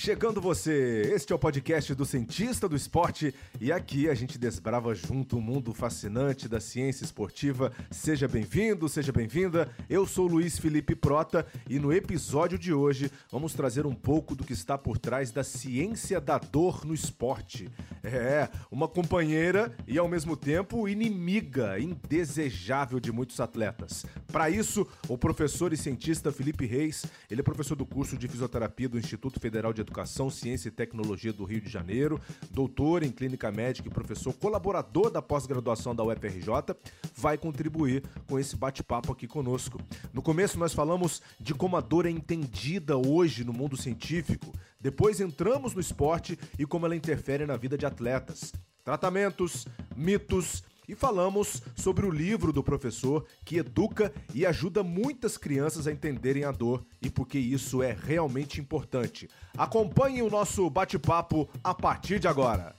Chegando você! Este é o podcast do Cientista do Esporte e aqui a gente desbrava junto o mundo fascinante da ciência esportiva. Seja bem-vindo, seja bem-vinda. Eu sou Luiz Felipe Prota e no episódio de hoje vamos trazer um pouco do que está por trás da ciência da dor no esporte. É, uma companheira e ao mesmo tempo inimiga indesejável de muitos atletas. Para isso, o professor e cientista Felipe Reis, ele é professor do curso de fisioterapia do Instituto Federal de Educação, Ciência e Tecnologia do Rio de Janeiro, doutor em clínica médica e professor colaborador da pós-graduação da UFRJ, vai contribuir com esse bate-papo aqui conosco. No começo nós falamos de como a dor é entendida hoje no mundo científico, depois entramos no esporte e como ela interfere na vida de atletas. Tratamentos, mitos, e falamos sobre o livro do professor que educa e ajuda muitas crianças a entenderem a dor e porque isso é realmente importante. Acompanhe o nosso bate-papo a partir de agora.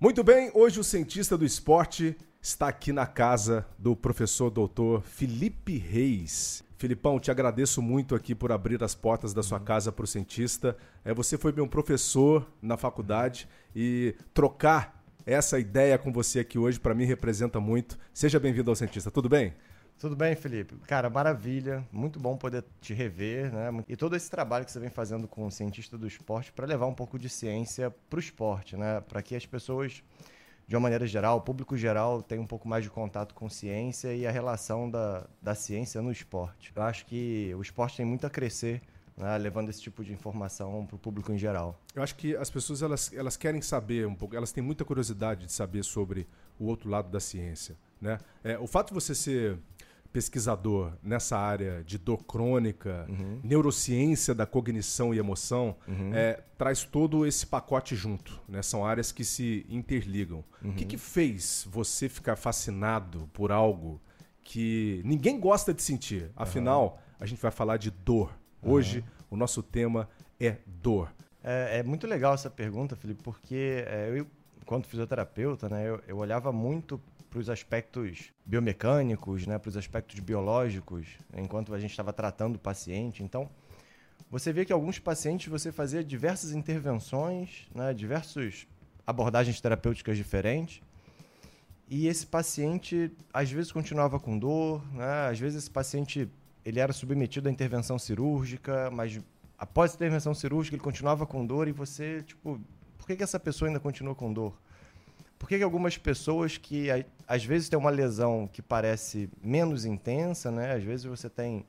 Muito bem, hoje o cientista do esporte está aqui na casa do professor doutor Felipe Reis. Filipão, te agradeço muito aqui por abrir as portas da sua casa para o cientista. É, você foi meu professor na faculdade e trocar essa ideia com você aqui hoje para mim representa muito. Seja bem-vindo ao cientista, tudo bem? Tudo bem, Felipe? Cara, maravilha. Muito bom poder te rever, né? E todo esse trabalho que você vem fazendo com o cientista do esporte para levar um pouco de ciência para o esporte, né? Para que as pessoas de uma maneira geral, o público geral tem um pouco mais de contato com ciência e a relação da, da ciência no esporte. Eu acho que o esporte tem muito a crescer né, levando esse tipo de informação para o público em geral. Eu acho que as pessoas elas, elas querem saber um pouco, elas têm muita curiosidade de saber sobre o outro lado da ciência. Né? É, o fato de você ser pesquisador nessa área de dor crônica, uhum. neurociência da cognição e emoção, uhum. é, traz todo esse pacote junto. Né? São áreas que se interligam. Uhum. O que, uhum. que fez você ficar fascinado por algo que ninguém gosta de sentir? Afinal, a gente vai falar de dor. Hoje, o nosso tema é dor. É, é, muito legal essa pergunta, Felipe, porque é, eu, enquanto fisioterapeuta, né, eu, eu olhava muito para os aspectos biomecânicos, né, para os aspectos biológicos, enquanto a gente estava tratando o paciente. Então, você vê que alguns pacientes você fazia diversas intervenções, né, diversas abordagens terapêuticas diferentes, e esse paciente às vezes continuava com dor, né, às vezes esse paciente ele era submetido à intervenção cirúrgica, mas após a intervenção cirúrgica ele continuava com dor e você, tipo, por que, que essa pessoa ainda continua com dor? Por que, que algumas pessoas que às vezes tem uma lesão que parece menos intensa, né? Às vezes você tem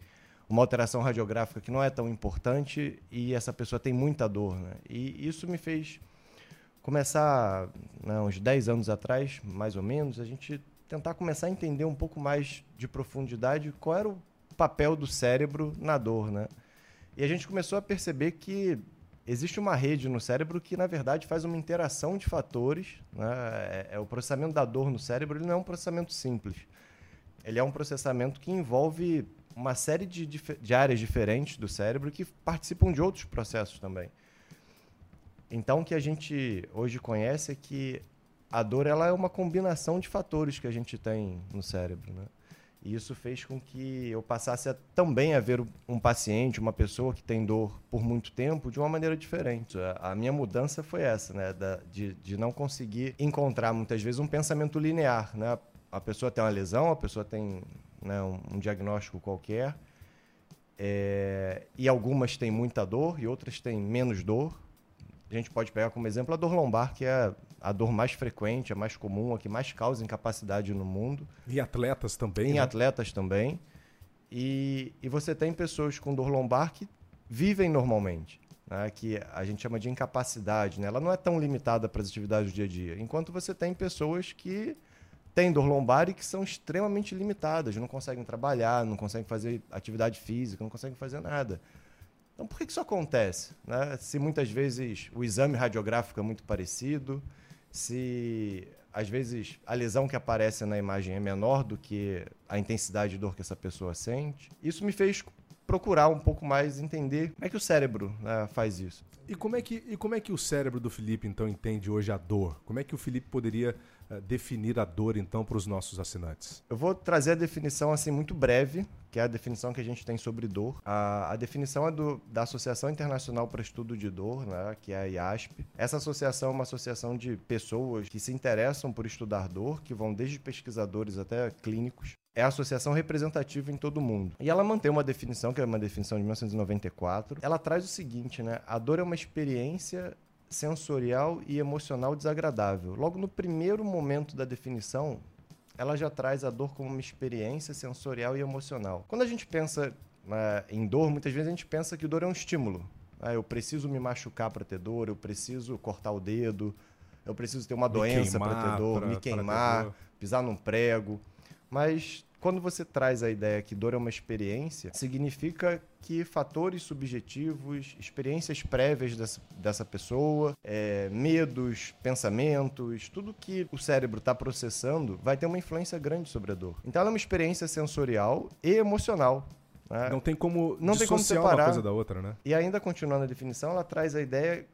uma alteração radiográfica que não é tão importante e essa pessoa tem muita dor, né? E isso me fez começar, né, uns 10 anos atrás, mais ou menos, a gente tentar começar a entender um pouco mais de profundidade qual era o papel do cérebro na dor, né? E a gente começou a perceber que existe uma rede no cérebro que, na verdade, faz uma interação de fatores. Né? É, é, o processamento da dor no cérebro ele não é um processamento simples. Ele é um processamento que envolve uma série de, de áreas diferentes do cérebro que participam de outros processos também. Então, o que a gente hoje conhece é que a dor ela é uma combinação de fatores que a gente tem no cérebro. Né? E isso fez com que eu passasse a, também a ver um paciente, uma pessoa que tem dor por muito tempo, de uma maneira diferente. A, a minha mudança foi essa, né? Da, de, de não conseguir encontrar muitas vezes um pensamento linear. Né? A pessoa tem uma lesão, a pessoa tem né, um, um diagnóstico qualquer, é, e algumas têm muita dor e outras têm menos dor. A gente pode pegar como exemplo a dor lombar, que é a dor mais frequente, a mais comum, a que mais causa incapacidade no mundo. Em atletas também? Em né? atletas também. E, e você tem pessoas com dor lombar que vivem normalmente, né? que a gente chama de incapacidade. Né? Ela não é tão limitada para as atividades do dia a dia. Enquanto você tem pessoas que têm dor lombar e que são extremamente limitadas, não conseguem trabalhar, não conseguem fazer atividade física, não conseguem fazer nada. Então, por que isso acontece? Né? Se muitas vezes o exame radiográfico é muito parecido, se às vezes a lesão que aparece na imagem é menor do que a intensidade de dor que essa pessoa sente. Isso me fez procurar um pouco mais entender como é que o cérebro né, faz isso. E como, é que, e como é que o cérebro do Felipe, então, entende hoje a dor? Como é que o Felipe poderia definir a dor, então, para os nossos assinantes? Eu vou trazer a definição, assim, muito breve, que é a definição que a gente tem sobre dor. A, a definição é do, da Associação Internacional para Estudo de Dor, né, que é a IASP. Essa associação é uma associação de pessoas que se interessam por estudar dor, que vão desde pesquisadores até clínicos é a associação representativa em todo o mundo. E ela mantém uma definição, que é uma definição de 1994. Ela traz o seguinte, né? A dor é uma experiência sensorial e emocional desagradável. Logo no primeiro momento da definição, ela já traz a dor como uma experiência sensorial e emocional. Quando a gente pensa né, em dor, muitas vezes a gente pensa que dor é um estímulo. Ah, eu preciso me machucar para ter dor, eu preciso cortar o dedo, eu preciso ter uma me doença para ter dor, pra, me queimar, pisar num prego. Mas quando você traz a ideia que dor é uma experiência, significa que fatores subjetivos, experiências prévias dessa, dessa pessoa, é, medos, pensamentos, tudo que o cérebro está processando vai ter uma influência grande sobre a dor. Então ela é uma experiência sensorial e emocional. Né? Não tem como não tem como separar uma coisa da outra, né? E ainda continuando a definição, ela traz a ideia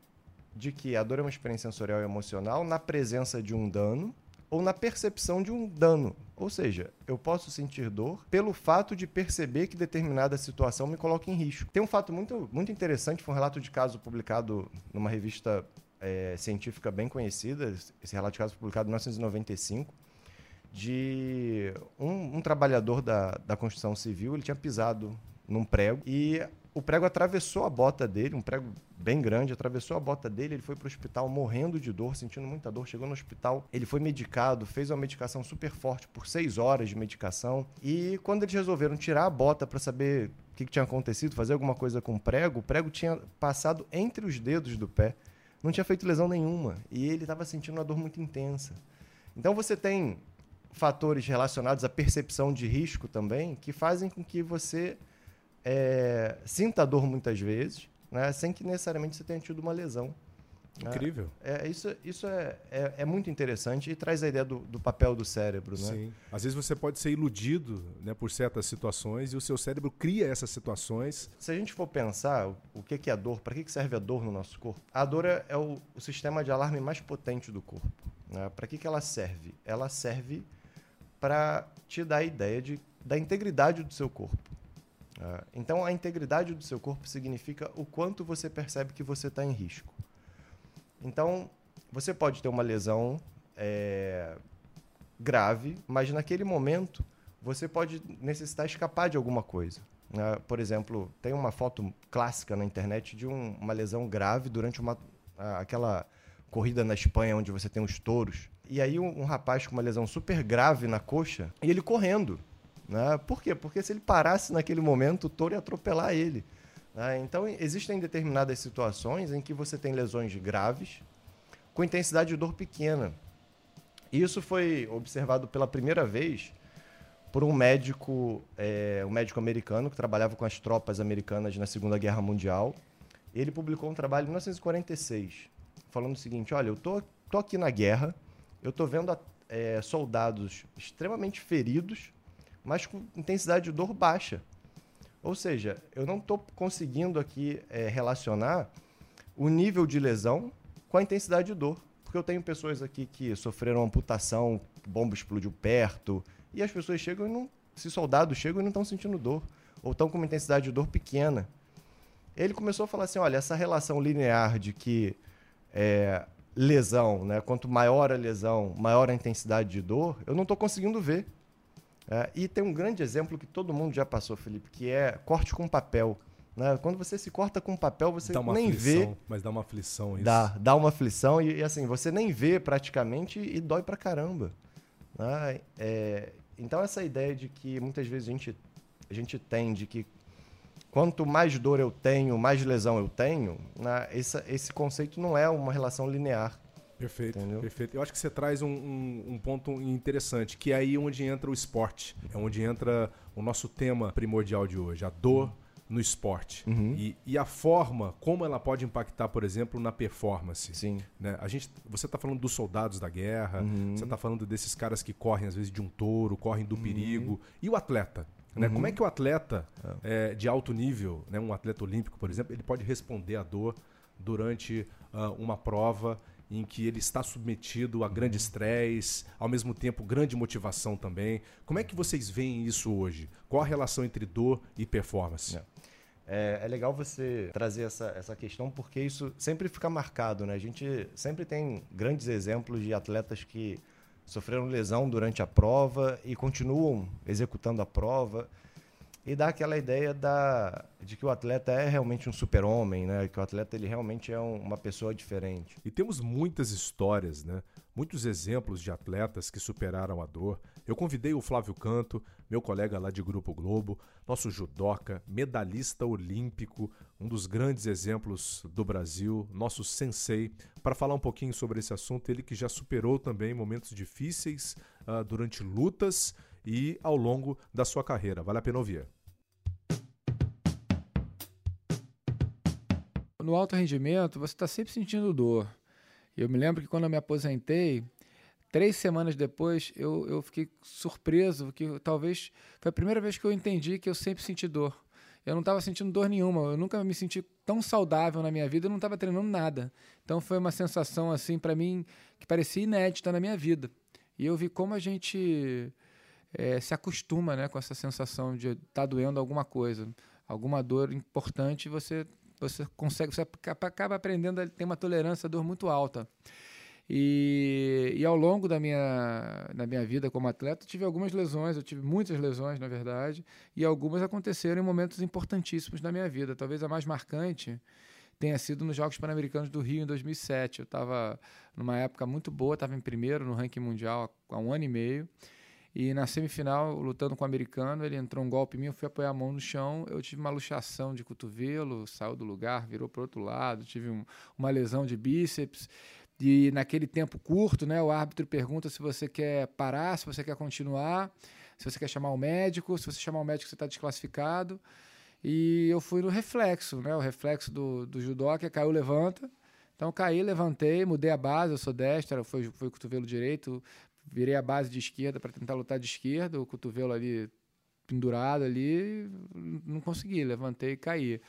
de que a dor é uma experiência sensorial e emocional na presença de um dano ou na percepção de um dano. Ou seja, eu posso sentir dor pelo fato de perceber que determinada situação me coloca em risco. Tem um fato muito, muito interessante, foi um relato de caso publicado numa revista é, científica bem conhecida, esse relato de caso publicado em 1995, de um, um trabalhador da, da construção civil, ele tinha pisado num prego e o prego atravessou a bota dele, um prego bem grande, atravessou a bota dele, ele foi para o hospital morrendo de dor, sentindo muita dor, chegou no hospital, ele foi medicado, fez uma medicação super forte por seis horas de medicação, e quando eles resolveram tirar a bota para saber o que, que tinha acontecido, fazer alguma coisa com o prego, o prego tinha passado entre os dedos do pé, não tinha feito lesão nenhuma, e ele estava sentindo uma dor muito intensa. Então você tem fatores relacionados à percepção de risco também, que fazem com que você é, sinta dor muitas vezes, né, sem que necessariamente você tenha tido uma lesão. Né. Incrível. É, isso isso é, é, é, muito interessante e traz a ideia do, do papel do cérebro. Né? Sim. Às vezes você pode ser iludido né, por certas situações e o seu cérebro cria essas situações. Se a gente for pensar o que é a dor, para que serve a dor no nosso corpo? A dor é, é o, o sistema de alarme mais potente do corpo. Né? Para que, que ela serve? Ela serve para te dar a ideia de, da integridade do seu corpo. Uh, então, a integridade do seu corpo significa o quanto você percebe que você está em risco. Então, você pode ter uma lesão é, grave, mas naquele momento você pode necessitar escapar de alguma coisa. Uh, por exemplo, tem uma foto clássica na internet de um, uma lesão grave durante uma, uh, aquela corrida na Espanha onde você tem os touros. E aí um, um rapaz com uma lesão super grave na coxa e ele correndo. Né? Por quê? Porque se ele parasse naquele momento, o touro ia atropelar ele. Né? Então, existem determinadas situações em que você tem lesões graves com intensidade de dor pequena. Isso foi observado pela primeira vez por um médico, é, um médico americano que trabalhava com as tropas americanas na Segunda Guerra Mundial. Ele publicou um trabalho em 1946 falando o seguinte: olha, eu tô, tô aqui na guerra, eu tô vendo é, soldados extremamente feridos mas com intensidade de dor baixa. Ou seja, eu não estou conseguindo aqui é, relacionar o nível de lesão com a intensidade de dor. Porque eu tenho pessoas aqui que sofreram amputação, bomba explodiu perto, e as pessoas chegam e não. Se soldados chegam e não estão sentindo dor, ou estão com uma intensidade de dor pequena. Ele começou a falar assim: olha, essa relação linear de que é, lesão, né, quanto maior a lesão, maior a intensidade de dor, eu não estou conseguindo ver. É, e tem um grande exemplo que todo mundo já passou, Felipe, que é corte com papel. Né? Quando você se corta com papel, você nem aflição, vê. Mas dá uma aflição isso. Dá, dá uma aflição e, e assim, você nem vê praticamente e dói pra caramba. Né? É, então essa ideia de que muitas vezes a gente, a gente tem de que quanto mais dor eu tenho, mais lesão eu tenho, né? esse, esse conceito não é uma relação linear. Perfeito, Entendeu? perfeito. Eu acho que você traz um, um, um, ponto interessante, que é aí onde entra o esporte. É onde entra o nosso tema primordial de hoje, a dor uhum. no esporte. Uhum. E, e, a forma como ela pode impactar, por exemplo, na performance. Sim. Né? A gente, você está falando dos soldados da guerra, uhum. você está falando desses caras que correm, às vezes, de um touro, correm do uhum. perigo. E o atleta? Né? Uhum. Como é que o atleta é. É, de alto nível, né, um atleta olímpico, por exemplo, ele pode responder à dor durante uh, uma prova em que ele está submetido a grande estresse, ao mesmo tempo grande motivação também. Como é que vocês veem isso hoje? Qual a relação entre dor e performance? É. É, é, legal você trazer essa, essa questão porque isso sempre fica marcado, né? A gente sempre tem grandes exemplos de atletas que sofreram lesão durante a prova e continuam executando a prova e dá aquela ideia da, de que o atleta é realmente um super-homem, né? Que o atleta ele realmente é um, uma pessoa diferente. E temos muitas histórias, né? Muitos exemplos de atletas que superaram a dor. Eu convidei o Flávio Canto, meu colega lá de Grupo Globo, nosso judoca, medalhista olímpico, um dos grandes exemplos do Brasil, nosso sensei, para falar um pouquinho sobre esse assunto. Ele que já superou também momentos difíceis uh, durante lutas e ao longo da sua carreira. Vale a pena ouvir. No alto rendimento, você está sempre sentindo dor. Eu me lembro que quando eu me aposentei, três semanas depois, eu, eu fiquei surpreso, porque talvez foi a primeira vez que eu entendi que eu sempre senti dor. Eu não estava sentindo dor nenhuma, eu nunca me senti tão saudável na minha vida, eu não estava treinando nada. Então foi uma sensação assim para mim que parecia inédita na minha vida. E eu vi como a gente é, se acostuma né, com essa sensação de estar tá doendo alguma coisa, alguma dor importante, você, você consegue, você acaba aprendendo a ter uma tolerância à dor muito alta. E, e ao longo da minha, da minha vida como atleta, tive algumas lesões, eu tive muitas lesões, na verdade, e algumas aconteceram em momentos importantíssimos da minha vida. Talvez a mais marcante tenha sido nos Jogos Pan-Americanos do Rio em 2007. Eu estava numa época muito boa, estava em primeiro no ranking mundial há um ano e meio. E na semifinal, lutando com o americano, ele entrou um golpe em mim, eu fui apoiar a mão no chão, eu tive uma luxação de cotovelo, saiu do lugar, virou para outro lado, tive um, uma lesão de bíceps. E naquele tempo curto, né, o árbitro pergunta se você quer parar, se você quer continuar, se você quer chamar o médico, se você chamar o médico você está desclassificado. E eu fui no reflexo, né, o reflexo do, do judô, que é caiu, levanta. Então caí, levantei, mudei a base, eu sou destra, foi, foi cotovelo direito, virei a base de esquerda para tentar lutar de esquerda, o cotovelo ali pendurado ali, não consegui, levantei e caí.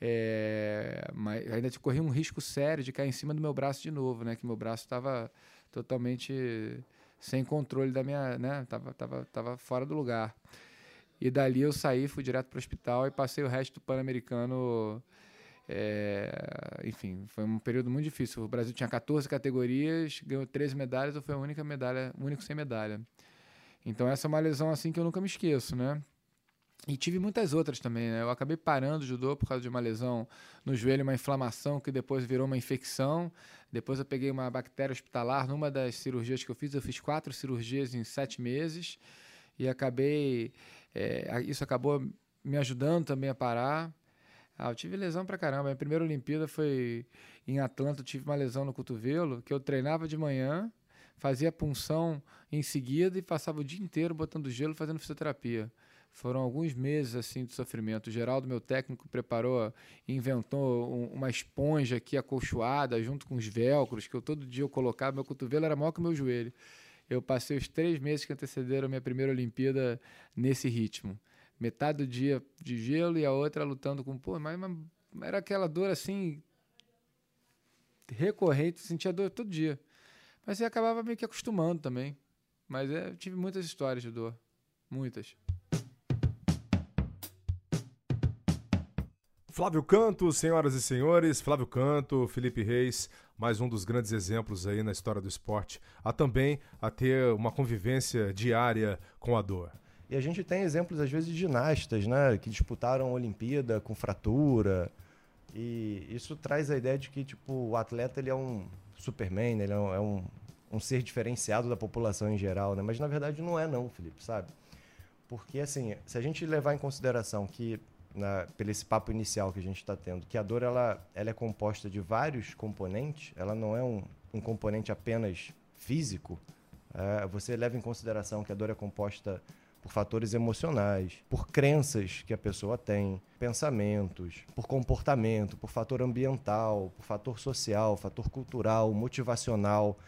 É, mas ainda corri um risco sério de cair em cima do meu braço de novo, né? Que meu braço estava totalmente sem controle da minha, né? Tava, tava, tava fora do lugar. E dali eu saí, fui direto para o hospital e passei o resto do Pan-Americano é, enfim, foi um período muito difícil. O Brasil tinha 14 categorias, ganhou 13 medalhas, eu fui a única medalha, único sem medalha. Então essa é uma lesão assim que eu nunca me esqueço, né? E tive muitas outras também, né? Eu acabei parando o judô por causa de uma lesão no joelho, uma inflamação que depois virou uma infecção. Depois eu peguei uma bactéria hospitalar numa das cirurgias que eu fiz. Eu fiz quatro cirurgias em sete meses e acabei. É, isso acabou me ajudando também a parar. Ah, eu tive lesão pra caramba. Minha primeira Olimpíada foi em Atlanta. Eu tive uma lesão no cotovelo que eu treinava de manhã, fazia punção em seguida e passava o dia inteiro botando gelo fazendo fisioterapia. Foram alguns meses assim de sofrimento. O Geraldo, meu técnico, preparou, inventou um, uma esponja aqui acolchoada junto com os velcros que eu todo dia eu colocava. Meu cotovelo era maior que o meu joelho. Eu passei os três meses que antecederam a minha primeira Olimpíada nesse ritmo metade do dia de gelo e a outra lutando com. Pô, mas, mas era aquela dor assim. recorrente, sentia dor todo dia. Mas você acabava meio que acostumando também. Mas é, eu tive muitas histórias de dor. Muitas. Flávio Canto, senhoras e senhores, Flávio Canto, Felipe Reis, mais um dos grandes exemplos aí na história do esporte, a também a ter uma convivência diária com a dor. E a gente tem exemplos, às vezes, de ginastas, né? Que disputaram a Olimpíada com fratura. E isso traz a ideia de que, tipo, o atleta ele é um Superman, ele é um, é um, um ser diferenciado da população em geral, né? Mas, na verdade, não é não, Felipe, sabe? Porque, assim, se a gente levar em consideração que, na, pelo esse papo inicial que a gente está tendo, que a dor, ela, ela é composta de vários componentes, ela não é um, um componente apenas físico, é, você leva em consideração que a dor é composta por fatores emocionais, por crenças que a pessoa tem, pensamentos, por comportamento, por fator ambiental, por fator social, fator cultural, motivacional.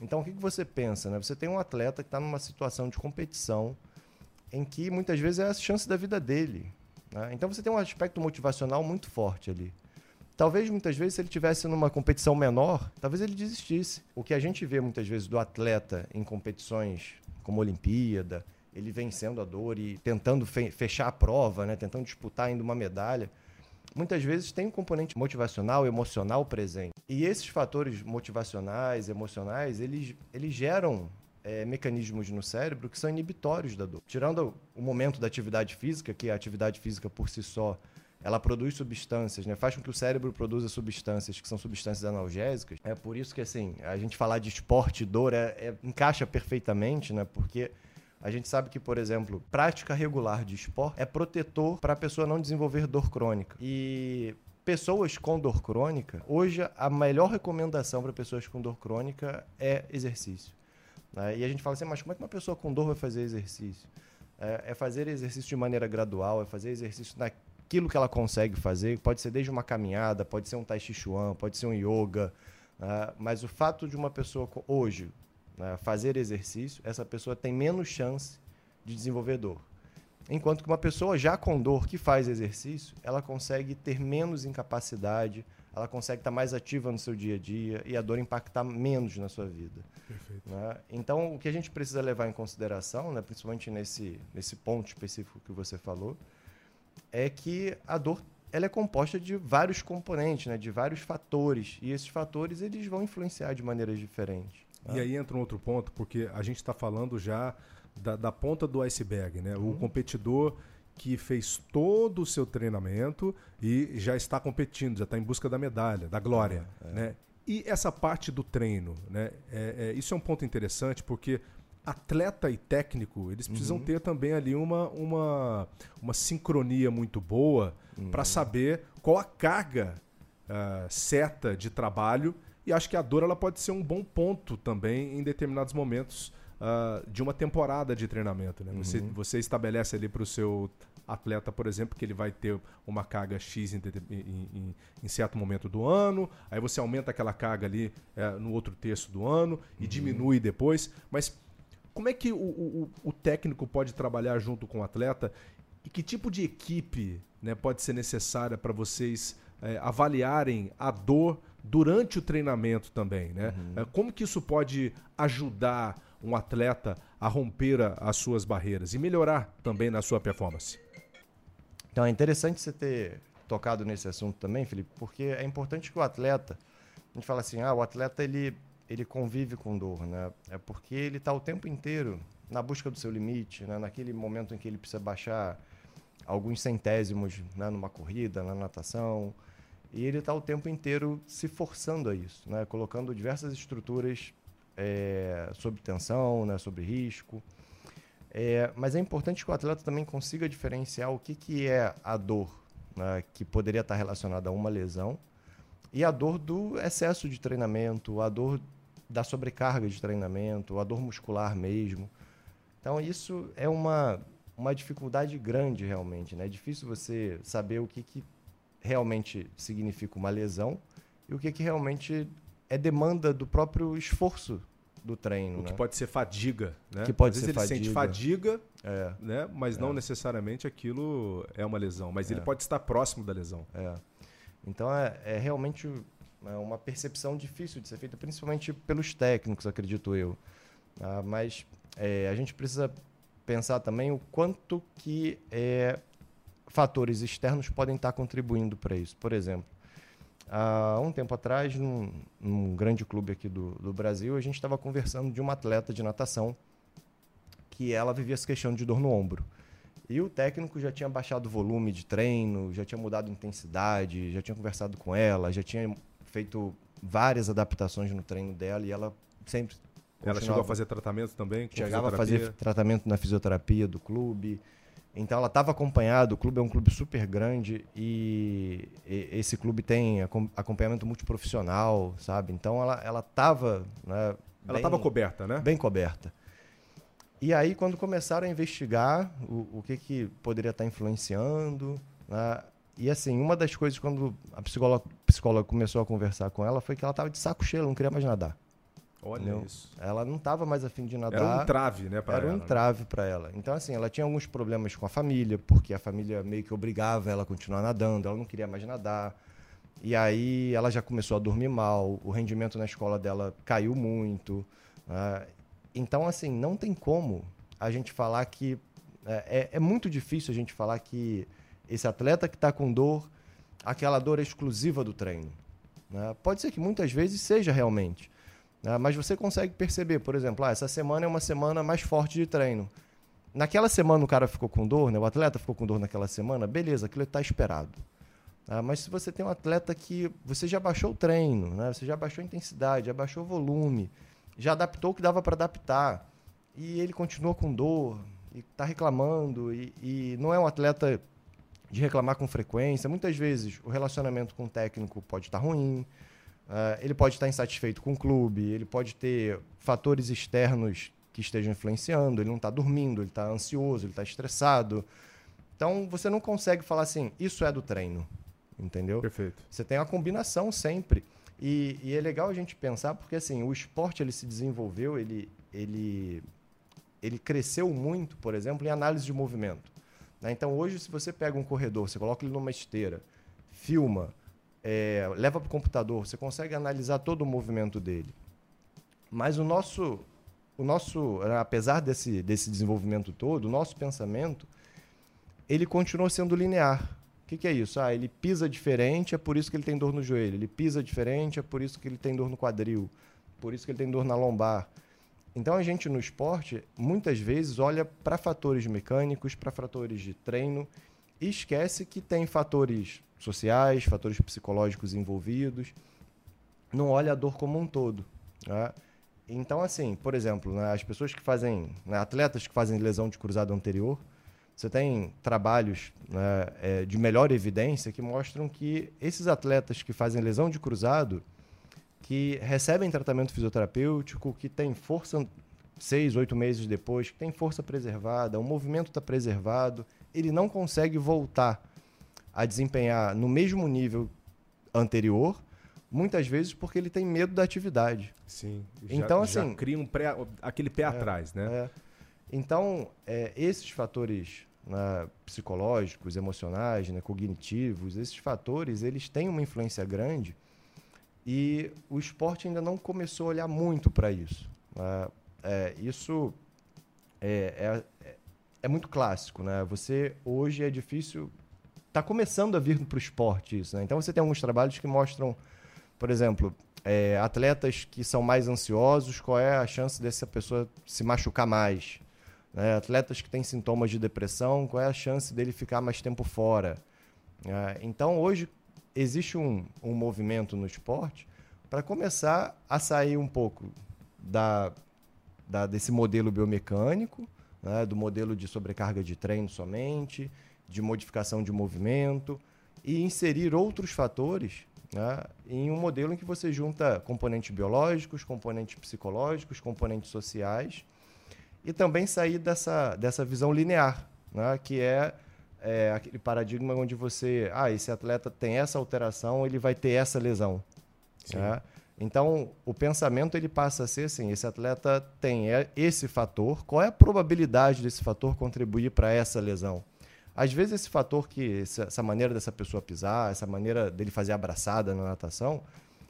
Então, o que você pensa? Né? Você tem um atleta que está numa situação de competição, em que muitas vezes é a chance da vida dele. Né? Então você tem um aspecto motivacional muito forte ali. Talvez muitas vezes, se ele tivesse numa competição menor, talvez ele desistisse. O que a gente vê muitas vezes do atleta em competições como Olimpíada, ele vencendo a dor e tentando fechar a prova, né? tentando disputar ainda uma medalha, muitas vezes tem um componente motivacional, emocional presente. E esses fatores motivacionais, emocionais, eles, eles geram é, mecanismos no cérebro que são inibitórios da dor. Tirando o momento da atividade física, que a atividade física por si só ela produz substâncias, né? Faz com que o cérebro produza substâncias que são substâncias analgésicas. É por isso que assim, a gente falar de esporte e dor é, é, encaixa perfeitamente, né? Porque a gente sabe que, por exemplo, prática regular de esporte é protetor para a pessoa não desenvolver dor crônica. E pessoas com dor crônica, hoje a melhor recomendação para pessoas com dor crônica é exercício. Né? E a gente fala assim, mas como é que uma pessoa com dor vai fazer exercício? É, é fazer exercício de maneira gradual, é fazer exercício na, aquilo que ela consegue fazer. Pode ser desde uma caminhada, pode ser um tai chi chuan, pode ser um yoga. Né? Mas o fato de uma pessoa hoje né, fazer exercício, essa pessoa tem menos chance de desenvolver dor. Enquanto que uma pessoa já com dor que faz exercício, ela consegue ter menos incapacidade, ela consegue estar mais ativa no seu dia a dia e a dor impactar menos na sua vida. Né? Então, o que a gente precisa levar em consideração, né, principalmente nesse, nesse ponto específico que você falou, é que a dor ela é composta de vários componentes, né, de vários fatores, e esses fatores eles vão influenciar de maneiras diferentes. E aí entra um outro ponto, porque a gente está falando já da, da, ponta do iceberg, né? Uhum. O competidor que fez todo o seu treinamento e já está competindo, já está em busca da medalha, da glória, é, é. né? E essa parte do treino, né? É, é, isso é um ponto interessante porque atleta e técnico, eles precisam uhum. ter também ali uma, uma, uma sincronia muito boa uhum. para saber qual a carga uh, certa de trabalho. E acho que a dor ela pode ser um bom ponto também em determinados momentos uh, de uma temporada de treinamento. Né? Uhum. Você, você estabelece ali para o seu atleta, por exemplo, que ele vai ter uma carga X em, em, em, certo momento do ano, aí você aumenta aquela carga ali é, no outro terço do ano e uhum. diminui depois. Mas como é que o, o, o técnico pode trabalhar junto com o atleta e que tipo de equipe né, pode ser necessária para vocês é, avaliarem a dor durante o treinamento também, né? Uhum. É, como que isso pode ajudar um atleta a romper as suas barreiras e melhorar também na sua performance? Então é interessante você ter tocado nesse assunto também, Felipe, porque é importante que o atleta, a gente fala assim, ah, o atleta ele ele convive com dor, né? É porque ele está o tempo inteiro na busca do seu limite, né? naquele momento em que ele precisa baixar alguns centésimos né? numa corrida, na natação, e ele está o tempo inteiro se forçando a isso, né? colocando diversas estruturas é, sob tensão, né? sob risco. É, mas é importante que o atleta também consiga diferenciar o que, que é a dor né? que poderia estar relacionada a uma lesão e a dor do excesso de treinamento, a dor da sobrecarga de treinamento, a dor muscular mesmo. Então, isso é uma, uma dificuldade grande realmente. Né? É difícil você saber o que, que realmente significa uma lesão e o que, que realmente é demanda do próprio esforço do treino. O que né? pode ser fadiga, né? Que pode Às ser vezes ele fadiga. sente fadiga, é. né? mas é. não necessariamente aquilo é uma lesão. Mas é. ele pode estar próximo da lesão. É. Então é, é realmente é uma percepção difícil de ser feita, principalmente pelos técnicos, acredito eu. Ah, mas a gente precisa pensar também o quanto que é, fatores externos podem estar contribuindo para isso. Por exemplo, há um tempo atrás, num, num grande clube aqui do, do Brasil, a gente estava conversando de uma atleta de natação que ela vivia essa questão de dor no ombro. E o técnico já tinha baixado o volume de treino, já tinha mudado a intensidade, já tinha conversado com ela, já tinha feito várias adaptações no treino dela e ela sempre. Ela chegou a fazer tratamento também? Chegava a fazer tratamento na fisioterapia do clube. Então ela estava acompanhada, o clube é um clube super grande e, e esse clube tem acompanhamento multiprofissional, sabe? Então ela ela estava, né, ela estava coberta, né? Bem coberta. E aí quando começaram a investigar o, o que que poderia estar influenciando, né, e assim, uma das coisas quando a psicóloga, psicóloga começou a conversar com ela foi que ela estava de saco cheio, não queria mais nadar. Olha entendeu? isso. Ela não estava mais afim de nadar. Era um trave, né, pra Era ela, um né? trave para ela. Então, assim, ela tinha alguns problemas com a família, porque a família meio que obrigava ela a continuar nadando, ela não queria mais nadar. E aí ela já começou a dormir mal, o rendimento na escola dela caiu muito. né? Então, assim, não tem como a gente falar que. É, é- é muito difícil a gente falar que esse atleta que está com dor, aquela dor é exclusiva do treino. né? Pode ser que muitas vezes seja realmente. Né? Mas você consegue perceber, por exemplo, ah, essa semana é uma semana mais forte de treino. Naquela semana o cara ficou com dor, né? o atleta ficou com dor naquela semana, beleza, aquilo está esperado. Ah, mas se você tem um atleta que você já baixou o treino, né? você já baixou a intensidade, já baixou o volume, já adaptou o que dava para adaptar, e ele continua com dor, e está reclamando, e, e não é um atleta de reclamar com frequência. Muitas vezes o relacionamento com o técnico pode estar ruim, ah, ele pode estar insatisfeito com o clube, ele pode ter fatores externos que estejam influenciando, ele não está dormindo, ele está ansioso, ele está estressado. Então você não consegue falar assim, isso é do treino, entendeu? Perfeito. Você tem uma combinação sempre. E, e é legal a gente pensar porque assim o esporte ele se desenvolveu, ele, ele, ele cresceu muito, por exemplo, em análise de movimento. né? Então hoje se você pega um corredor, você coloca ele numa esteira, filma, é, leva para o computador, você consegue analisar todo o movimento dele. Mas o nosso, o nosso, apesar desse, desse desenvolvimento todo, o nosso pensamento ele continua sendo linear. O que, que é isso? Ah, ele pisa diferente, é por isso que ele tem dor no joelho. Ele pisa diferente, é por isso que ele tem dor no quadril. Por isso que ele tem dor na lombar. Então a gente no esporte muitas vezes olha para fatores mecânicos, para fatores de treino e esquece que tem fatores sociais, fatores psicológicos envolvidos. Não olha a dor como um todo. né? Então, assim, por exemplo, né, as pessoas que fazem, né, atletas que fazem lesão de cruzado anterior, você tem trabalhos né, é, de melhor evidência que mostram que esses atletas que fazem lesão de cruzado, que recebem tratamento fisioterapêutico, que têm força seis, oito meses depois, que tem força preservada, o movimento está preservado, ele não consegue voltar a desempenhar no mesmo nível anterior, muitas vezes porque ele tem medo da atividade. Sim. Então, já assim- cria um pré, aquele pé atrás, né? É. Então, é, esses fatores né, psicológicos, emocionais, né, cognitivos, esses fatores, eles têm uma influência grande e o esporte ainda não começou a olhar muito para isso. né? É, isso é, é, é- é muito clássico, né? Você hoje é difícil, está começando a vir para o esporte isso, né? Então você tem alguns trabalhos que mostram, por exemplo, é, atletas que são mais ansiosos, qual é a chance dessa pessoa se machucar mais? né? Atletas que têm sintomas de depressão, qual é a chance dele ficar mais tempo fora? É, então, hoje, existe um, um movimento no esporte para começar a sair um pouco da, da- desse modelo biomecânico, né? do modelo de sobrecarga de treino somente, de modificação de movimento, e inserir outros fatores né, em um modelo em que você junta componentes biológicos, componentes psicológicos, componentes sociais, e também sair dessa, dessa visão linear, né, que é, é aquele paradigma onde você, ah, esse atleta tem essa alteração, ele vai ter essa lesão. né? Então, o pensamento ele passa a ser assim: esse atleta tem é- esse fator, qual é a probabilidade desse fator contribuir para essa lesão? Às vezes, esse fator que, essa maneira dessa pessoa pisar, essa maneira dele fazer abraçada na natação,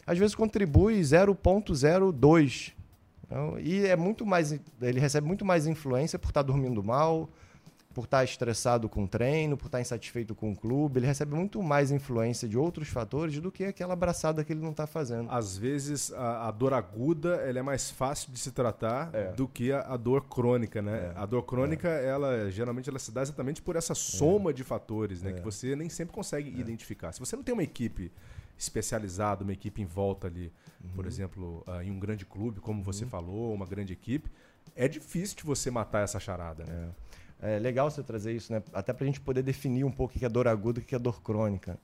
às vezes contribui 0,02. Então, e é muito mais, ele recebe muito mais influência por estar dormindo mal, por estar estressado com o treino, por estar insatisfeito com o clube. Ele recebe muito mais influência de outros fatores do que aquela abraçada que ele não está fazendo. Às vezes a, a dor aguda ela é mais fácil de se tratar É. do que a, a dor crônica, né? A dor crônica, ela geralmente ela se dá exatamente por essa soma de fatores, né? Que você nem sempre consegue identificar. Se você não tem uma equipe especializada, uma equipe em volta ali, por exemplo, ah, em um grande clube, como você falou, uma grande equipe, é difícil de você matar essa charada, né? É legal você trazer isso, né? Até para a gente poder definir um pouco o que é dor aguda e o que é dor crônica.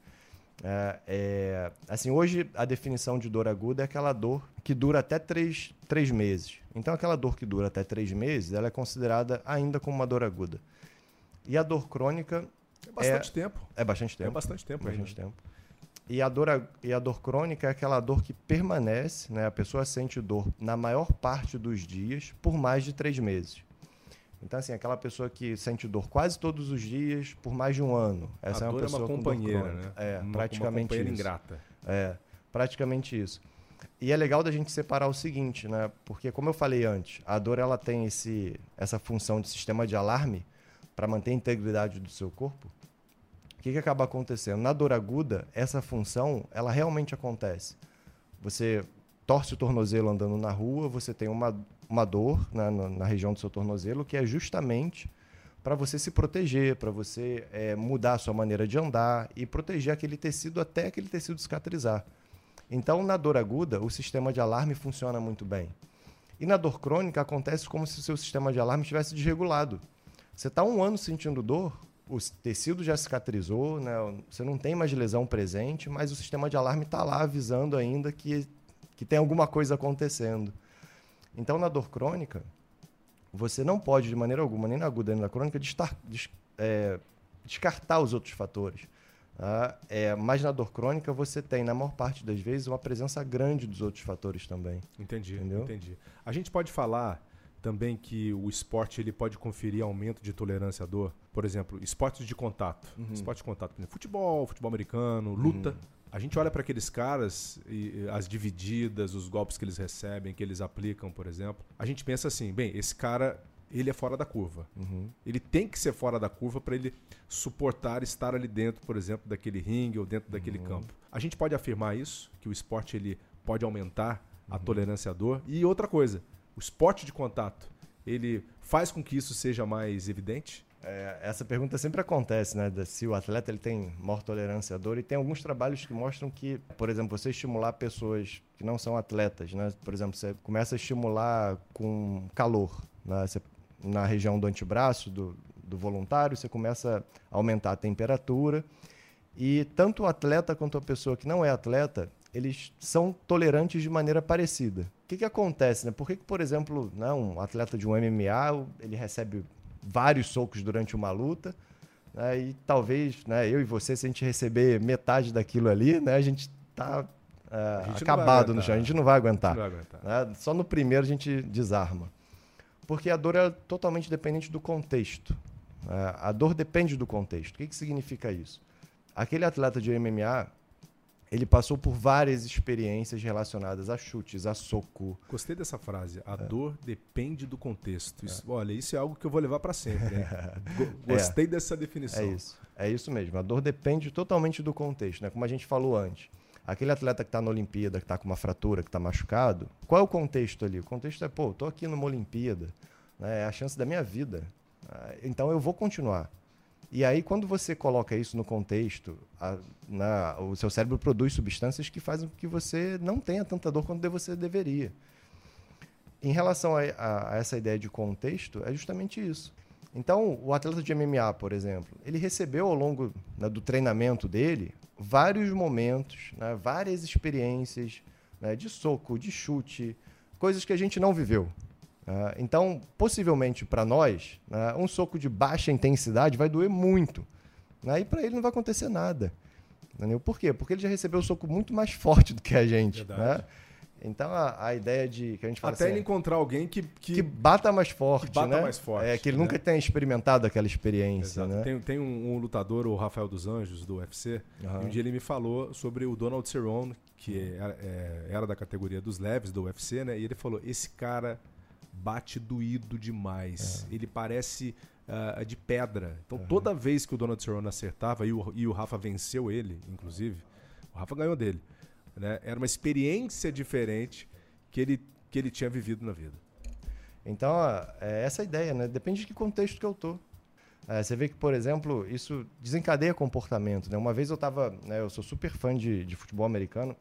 É, é, assim, hoje a definição de dor aguda é aquela dor que dura até três, três meses. Então, aquela dor que dura até três meses, ela é considerada ainda como uma dor aguda. E a dor crônica É bastante tempo. é bastante É tempo. bastante tempo. bastante ainda. tempo. E a, dor, e a dor crônica é aquela dor que permanece, né? A pessoa sente dor na maior parte dos dias por mais de três meses. Então, assim, aquela pessoa que sente dor quase todos os dias por mais de um ano. Essa a é uma pessoa é uma companheira, né? É, uma, praticamente uma companheira isso. ingrata. É, praticamente isso. E é legal da gente separar o seguinte, né? Porque, como eu falei antes, a dor ela tem esse, essa função de sistema de alarme para manter a integridade do seu corpo. O que, que acaba acontecendo? Na dor aguda, essa função ela realmente acontece. Você torce o tornozelo andando na rua, você tem uma, uma dor na, na, na região do seu tornozelo que é justamente para você se proteger, para você é, mudar a sua maneira de andar e proteger aquele tecido até aquele tecido cicatrizar. Então, na dor aguda, o sistema de alarme funciona muito bem. E na dor crônica, acontece como se o seu sistema de alarme estivesse desregulado. Você está um ano sentindo dor, o tecido já cicatrizou, né? você não tem mais lesão presente, mas o sistema de alarme está lá avisando ainda que, que tem alguma coisa acontecendo. Então, na dor crônica, você não pode, de maneira alguma, nem na aguda nem na crônica, destar, des, é, descartar os outros fatores. Tá? É, mas na dor crônica, você tem, na maior parte das vezes, uma presença grande dos outros fatores também. Entendi, Entendeu? entendi. A gente pode falar também que o esporte ele pode conferir aumento de tolerância à dor. Por exemplo, esportes de contato. Uhum. Esporte de contato, futebol, futebol americano, luta. Uhum. A gente olha para aqueles caras e as divididas, os golpes que eles recebem, que eles aplicam, por exemplo. A gente pensa assim, bem, esse cara ele é fora da curva. Uhum. Ele tem que ser fora da curva para ele suportar estar ali dentro, por exemplo, daquele ringue ou dentro daquele uhum. campo. A gente pode afirmar isso, que o esporte ele pode aumentar a uhum. tolerância à dor. E outra coisa, o esporte de contato, ele faz com que isso seja mais evidente? É, essa pergunta sempre acontece, né? Se o atleta ele tem maior tolerância à dor e tem alguns trabalhos que mostram que, por exemplo, você estimular pessoas que não são atletas, né? Por exemplo, você começa a estimular com calor, né? Você, na região do antebraço do, do voluntário, você começa a aumentar a temperatura e tanto o atleta quanto a pessoa que não é atleta, eles são tolerantes de maneira parecida. O que, que acontece, né? Por que, que, por exemplo, né, um atleta de um MMA ele recebe vários socos durante uma luta. Né? E talvez né, eu e você, se a gente receber metade daquilo ali, né, a gente está é, acabado no chão, a gente não vai aguentar. Não vai aguentar. Né? Só no primeiro a gente desarma. Porque a dor é totalmente dependente do contexto. Né? A dor depende do contexto. O que, que significa isso? Aquele atleta de MMA, ele passou por várias experiências relacionadas a chutes, a soco. Gostei dessa frase. A é. dor depende do contexto. Isso, é. Olha, isso é algo que eu vou levar para sempre. Gostei é. dessa definição. É isso. É isso mesmo. A dor depende totalmente do contexto, né? Como a gente falou antes. Aquele atleta que está na Olimpíada, que está com uma fratura, que está machucado, qual é o contexto ali? O contexto é, pô, estou aqui numa Olimpíada, né? é a chance da minha vida. Ah, então eu vou continuar. E aí, quando você coloca isso no contexto, a, na, o seu cérebro produz substâncias que fazem com que você não tenha tanta dor quanto você deveria. Em relação a, a, a essa ideia de contexto, é justamente isso. Então, o atleta de MMA, por exemplo, ele recebeu ao longo né, do treinamento dele vários momentos, né, várias experiências né, de soco, de chute, coisas que a gente não viveu. Uh, então, possivelmente para nós, uh, um soco de baixa intensidade vai doer muito. Né? E para ele não vai acontecer nada. Entendeu? Por quê? Porque ele já recebeu um soco muito mais forte do que a gente. Né? Então a, a, ideia de que a gente fala Até assim, ele encontrar alguém que, que, que, bata mais forte. Que bata né? mais forte. É, que ele né? nunca tenha experimentado aquela experiência. Né? Tem, tem um, um, lutador, o Rafael dos Anjos, do UFC, uhum. e um dia ele me falou sobre o Donald Cerrone, que é, é, era da categoria dos leves do UFC, né? E ele falou: esse cara bate doído demais. É. Ele parece uh, de pedra. Então uhum. toda vez que o Donald Cerrone acertava, e o, e o Rafa venceu ele, inclusive, o Rafa ganhou dele. Né? Era uma experiência diferente que ele, que ele tinha vivido na vida. Então, é essa a ideia, né? Depende de que contexto que eu tô. É, você vê que, por exemplo, isso desencadeia comportamento. Né? Uma vez eu estava, né, eu sou super fã de, de futebol americano,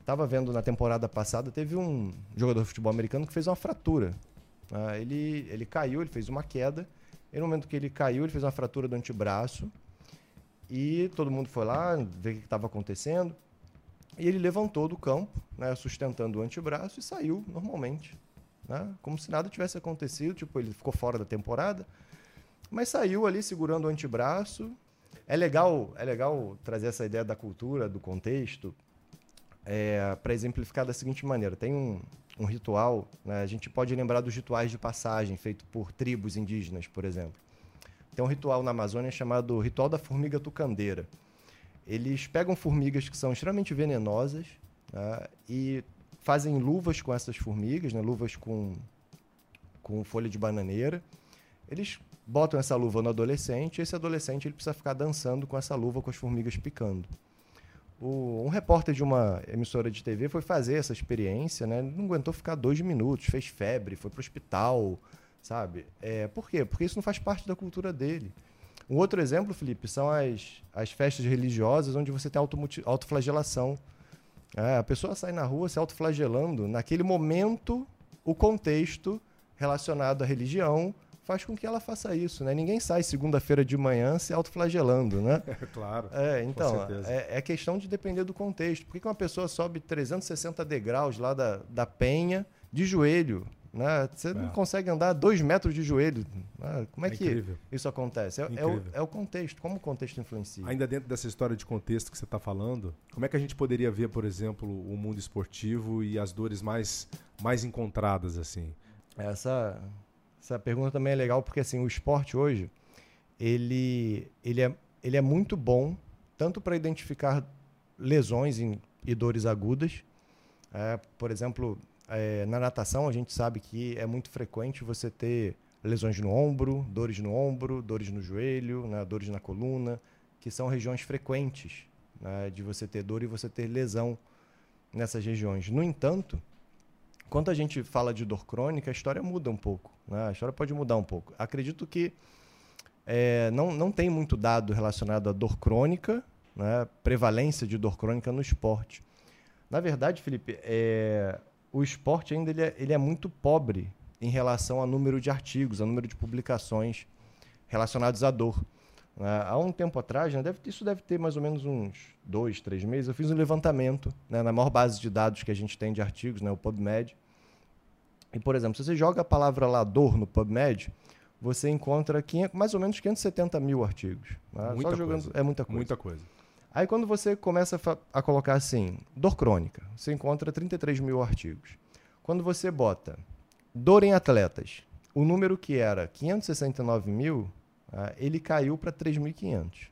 Estava vendo na temporada passada, teve um jogador de futebol americano que fez uma fratura. Uh, ele, ele caiu, ele fez uma queda. E no momento que ele caiu, ele fez uma fratura do antebraço. E todo mundo foi lá ver o que estava acontecendo. E ele levantou do campo, né, sustentando o antebraço e saiu normalmente. Né, como se nada tivesse acontecido. Tipo, ele ficou fora da temporada. Mas saiu ali segurando o antebraço É legal, é legal trazer essa ideia da cultura, do contexto, é, para exemplificar da seguinte maneira: tem um, um ritual, né? a gente pode lembrar dos rituais de passagem feito por tribos indígenas, por exemplo. Tem um ritual na Amazônia chamado Ritual da Formiga Tucandeira. Eles pegam formigas que são extremamente venenosas né? e fazem luvas com essas formigas, né? luvas com, com folha de bananeira. Eles botam essa luva no adolescente e esse adolescente ele precisa ficar dançando com essa luva com as formigas picando. O, um repórter de uma emissora de TV foi fazer essa experiência, né? Não aguentou ficar dois minutos, fez febre, foi para o hospital, sabe? É, por quê? Porque isso não faz parte da cultura dele. Um outro exemplo, Felipe, são as, as festas religiosas onde você tem autoflagelação. É, a pessoa sai na rua se autoflagelando. Naquele momento, o contexto relacionado à religião faz com que ela faça isso, né? Ninguém sai segunda-feira de manhã se autoflagelando, né? É, claro. É, então, é, é, questão de depender do contexto. Por que uma pessoa sobe 360 degraus lá da, da penha de joelho? Né? Você é. não consegue andar dois metros de joelho. Né? Como é, é que incrível. isso acontece? É, o, é o contexto. Como o contexto influencia? Ainda dentro dessa história de contexto que você está falando, como é que a gente poderia ver, por exemplo, o mundo esportivo e as dores mais, mais encontradas assim? Essa essa pergunta também é legal porque assim, o esporte hoje, ele, ele, é, ele é muito bom tanto para identificar lesões em, e dores agudas. É, por exemplo, é, na natação a gente sabe que é muito frequente você ter lesões no ombro, dores no ombro, dores no joelho, né, dores na coluna, que são regiões frequentes né, de você ter dor e você ter lesão nessas regiões. No entanto, quando a gente fala de dor crônica, a história muda um pouco. Né? A história pode mudar um pouco. Acredito que é, não, não tem muito dado relacionado à dor crônica, né? prevalência de dor crônica no esporte. Na verdade, Felipe, é, o esporte ainda ele é, ele é muito pobre em relação ao número de artigos, ao número de publicações relacionados à dor. Né? Há um tempo atrás, né, deve, isso deve ter mais ou menos uns dois, três meses, eu fiz um levantamento né, na maior base de dados que a gente tem de artigos, né, o PubMed, e, por exemplo, se você joga a palavra lá dor no PubMed, você encontra 500, mais ou menos 570 mil artigos. Né? Muita Só jogando, coisa. É muita coisa. Muita coisa. Aí quando você começa a, a colocar assim, dor crônica, você encontra 33 mil artigos. Quando você bota dor em atletas, o número que era 569 mil, ah, ele caiu para 3.500.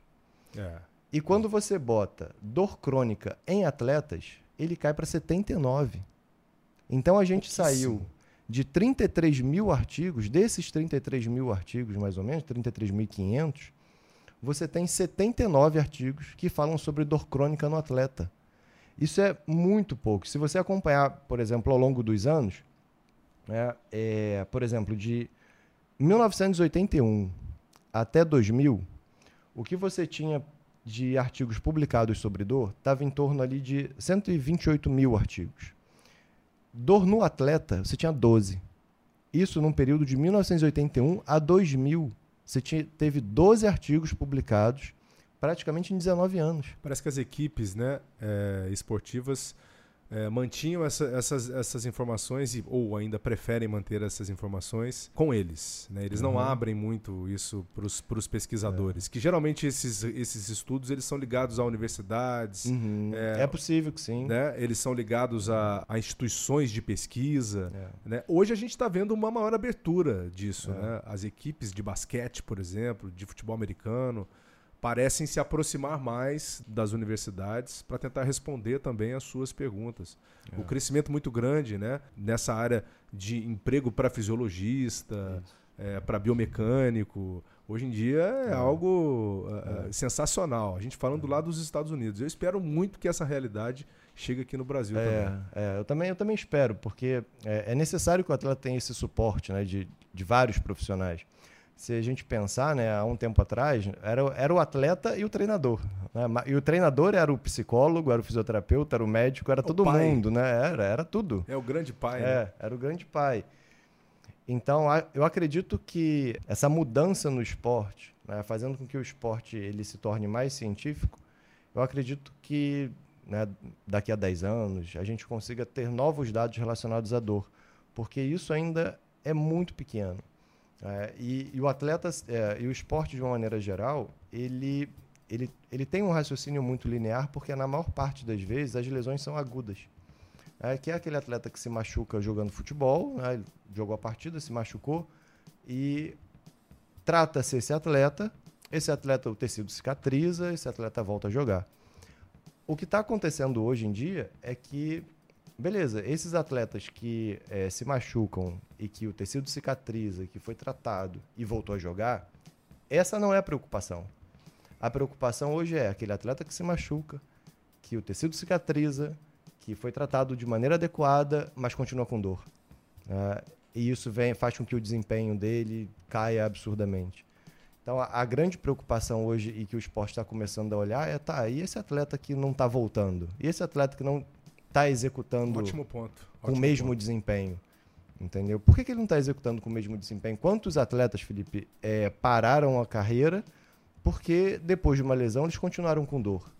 É. E quando você bota dor crônica em atletas, ele cai para 79. Então a gente saiu de 33 mil artigos, desses 33 mil artigos, mais ou menos, 33.500, você tem 79 artigos que falam sobre dor crônica no atleta. Isso é muito pouco. Se você acompanhar, por exemplo, ao longo dos anos, né, é, por exemplo, de 1981 até 2000, o que você tinha de artigos publicados sobre dor estava em torno ali de 128 mil artigos. Dor no atleta, você tinha 12. Isso num período de 1981 a 2000. Você tinha, teve 12 artigos publicados praticamente em 19 anos. Parece que as equipes né, é, esportivas é, mantinham essa, essas, essas informações e, ou ainda preferem manter essas informações com eles. Né? Eles uhum. não abrem muito isso para os pesquisadores, é. que geralmente esses, esses estudos eles são ligados a universidades. Uhum. É, é, possível que sim. Né? Eles são ligados a, a instituições de pesquisa. É. Né? Hoje a gente está vendo uma maior abertura disso. É. Né? As equipes de basquete, por exemplo, de futebol americano, parecem se aproximar mais das universidades para tentar responder também às suas perguntas. É. O crescimento muito grande né, nessa área de emprego para fisiologista, é, para biomecânico, hoje em dia é, é. algo uh, sensacional. A gente falando do lado dos Estados Unidos. Eu espero muito que essa realidade chegue aqui no Brasil é, também. É, eu também. Eu também espero, porque é, é necessário que o atleta tenha esse suporte né, de, de vários profissionais se a gente pensar, né, há um tempo atrás, era, era o atleta e o treinador. Né? E o treinador era o psicólogo, era o fisioterapeuta, era o médico, era o todo pai. mundo, né? Era, era tudo. É o grande pai. É, né? era o grande pai. Então, eu acredito que essa mudança no esporte, né, fazendo com que o esporte ele se torne mais científico, eu acredito que né, daqui a 10 anos a gente consiga ter novos dados relacionados à dor, porque isso ainda é muito pequeno. É, e, e, o atleta é, e o esporte de uma maneira geral, ele, ele, ele tem um raciocínio muito linear, porque na maior parte das vezes as lesões são agudas. É, que é aquele atleta que se machuca jogando futebol, né? Jogou a partida, se machucou, e trata-se esse atleta, esse atleta, o tecido cicatriza, esse atleta volta a jogar. O que está acontecendo hoje em dia é que, beleza, esses atletas que é, se machucam e que o tecido cicatriza, que foi tratado e voltou a jogar, essa não é a preocupação. A preocupação hoje é aquele atleta que se machuca, que o tecido cicatriza, que foi tratado de maneira adequada, mas continua com dor. Uh, e isso vem, faz com que o desempenho dele caia absurdamente. Então, a, a grande preocupação hoje e que o esporte está começando a olhar é, tá, e esse atleta que não está voltando? E esse atleta que não está executando Ótimo ponto. com o mesmo ponto. desempenho? Entendeu? Por que, que ele não está executando com o mesmo desempenho? Quantos atletas, Felipe, é, pararam a carreira porque depois de uma lesão eles continuaram com dor?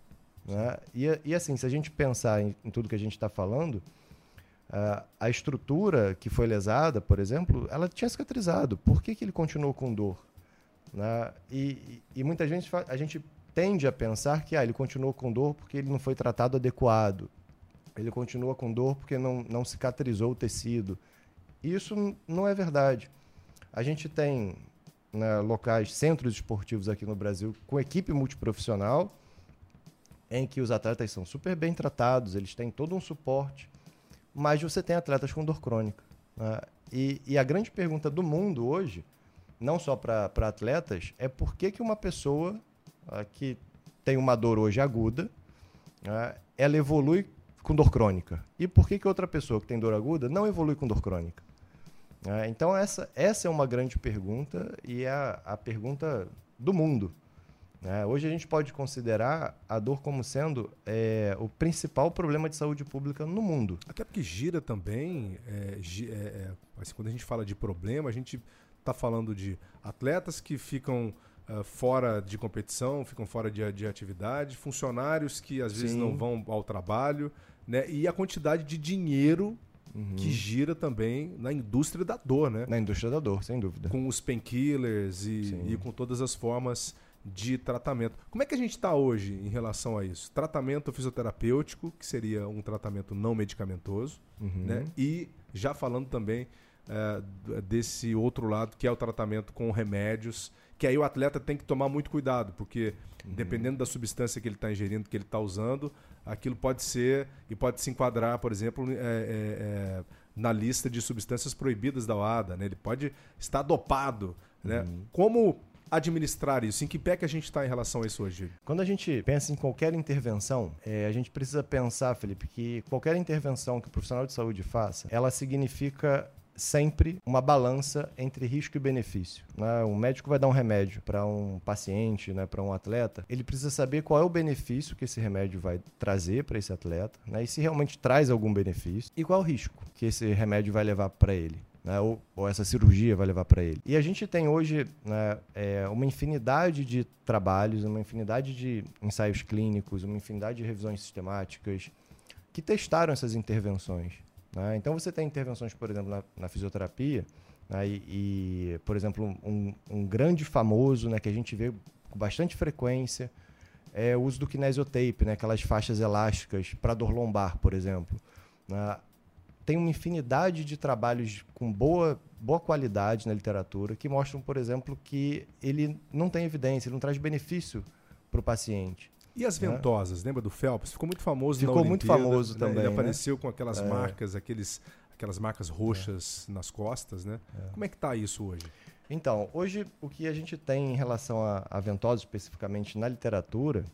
Né? E, e assim, se a gente pensar em, em tudo que a gente está falando, uh, a estrutura que foi lesada, por exemplo, ela tinha cicatrizado. Por que, que ele continuou com dor? Né? E, e, e muitas vezes a gente tende a pensar que ah, ele continuou com dor porque ele não foi tratado adequado. Ele continua com dor porque não, não cicatrizou o tecido. Isso não é verdade. A gente tem né, locais, centros esportivos aqui no Brasil com equipe multiprofissional, em que os atletas são super bem tratados, eles têm todo um suporte, mas você tem atletas com dor crônica. Né? E, e, a grande pergunta do mundo hoje, não só para atletas, é por que, que uma pessoa uh, que tem uma dor hoje aguda, uh, ela evolui com dor crônica? E por que, que outra pessoa que tem dor aguda não evolui com dor crônica? É, então, essa, essa é uma grande pergunta e é a, a pergunta do mundo. Né? Hoje a gente pode considerar a dor como sendo é, o principal problema de saúde pública no mundo. Até porque gira também, é, é, é, assim, quando a gente fala de problema, a gente está falando de atletas que ficam uh, fora de competição, ficam fora de, de atividade, funcionários que às vezes Sim. não vão ao trabalho, né? e a quantidade de dinheiro Uhum. que gira também na indústria da dor, né? Na indústria da dor, sem dúvida. Com os painkillers e, e, com todas as formas de tratamento. Como é que a gente está hoje em relação a isso? Tratamento fisioterapêutico, que seria um tratamento não medicamentoso, uhum. né? E já falando também é, desse outro lado, que é o tratamento com remédios, que aí o atleta tem que tomar muito cuidado, porque uhum. dependendo da substância que ele está ingerindo, que ele está usando, aquilo pode ser e pode se enquadrar, por exemplo, é, é, é, na lista de substâncias proibidas da OADA. Né? Ele pode estar dopado. Né? Uhum. Como administrar isso? Em que pé que a gente está em relação a isso hoje? Quando a gente pensa em qualquer intervenção, é, a gente precisa pensar, Felipe, que qualquer intervenção que o profissional de saúde faça, ela significa sempre uma balança entre risco e benefício. Né? Um médico vai dar um remédio para um paciente, né, para um atleta, ele precisa saber qual é o benefício que esse remédio vai trazer para esse atleta, né, e se realmente traz algum benefício, e qual é o risco que esse remédio vai levar para ele. Né, ou, ou, essa cirurgia vai levar para ele. E a gente tem hoje né, é, uma infinidade de trabalhos, uma infinidade de ensaios clínicos, uma infinidade de revisões sistemáticas que testaram essas intervenções. Né? Então você tem intervenções, por exemplo, na, na fisioterapia, né? e, e, por exemplo, um, um, grande famoso né, que a gente vê com bastante frequência é o uso do kinesiotape, né? aquelas faixas elásticas para dor lombar, por exemplo. Né? Tem uma infinidade de trabalhos com boa, boa qualidade na literatura que mostram, por exemplo, que ele não tem evidência, ele não traz benefício para o paciente. E as ventosas, lembra do Phelps? Ficou muito famoso Ficou muito famoso né? também. Ele né? apareceu com aquelas é. marcas, aqueles, aquelas marcas roxas é. nas costas, né? É. Como é que está isso hoje? Então, hoje o que a gente tem em relação a, a ventosas especificamente na literatura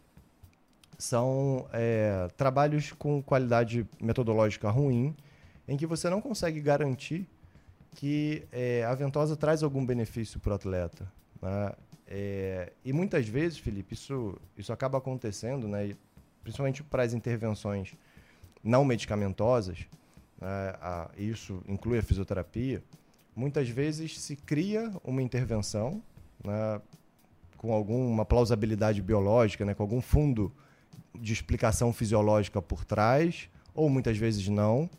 são é, trabalhos com qualidade metodológica ruim, em que você não consegue garantir que é, a ventosa traz algum benefício para o atleta. Né? É, e muitas vezes, Felipe, isso, isso acaba acontecendo, né? Principalmente para as intervenções não medicamentosas, né? a, isso inclui a fisioterapia, muitas vezes se cria uma intervenção né? com alguma plausibilidade biológica, né? com algum fundo de explicação fisiológica por trás, ou muitas vezes não.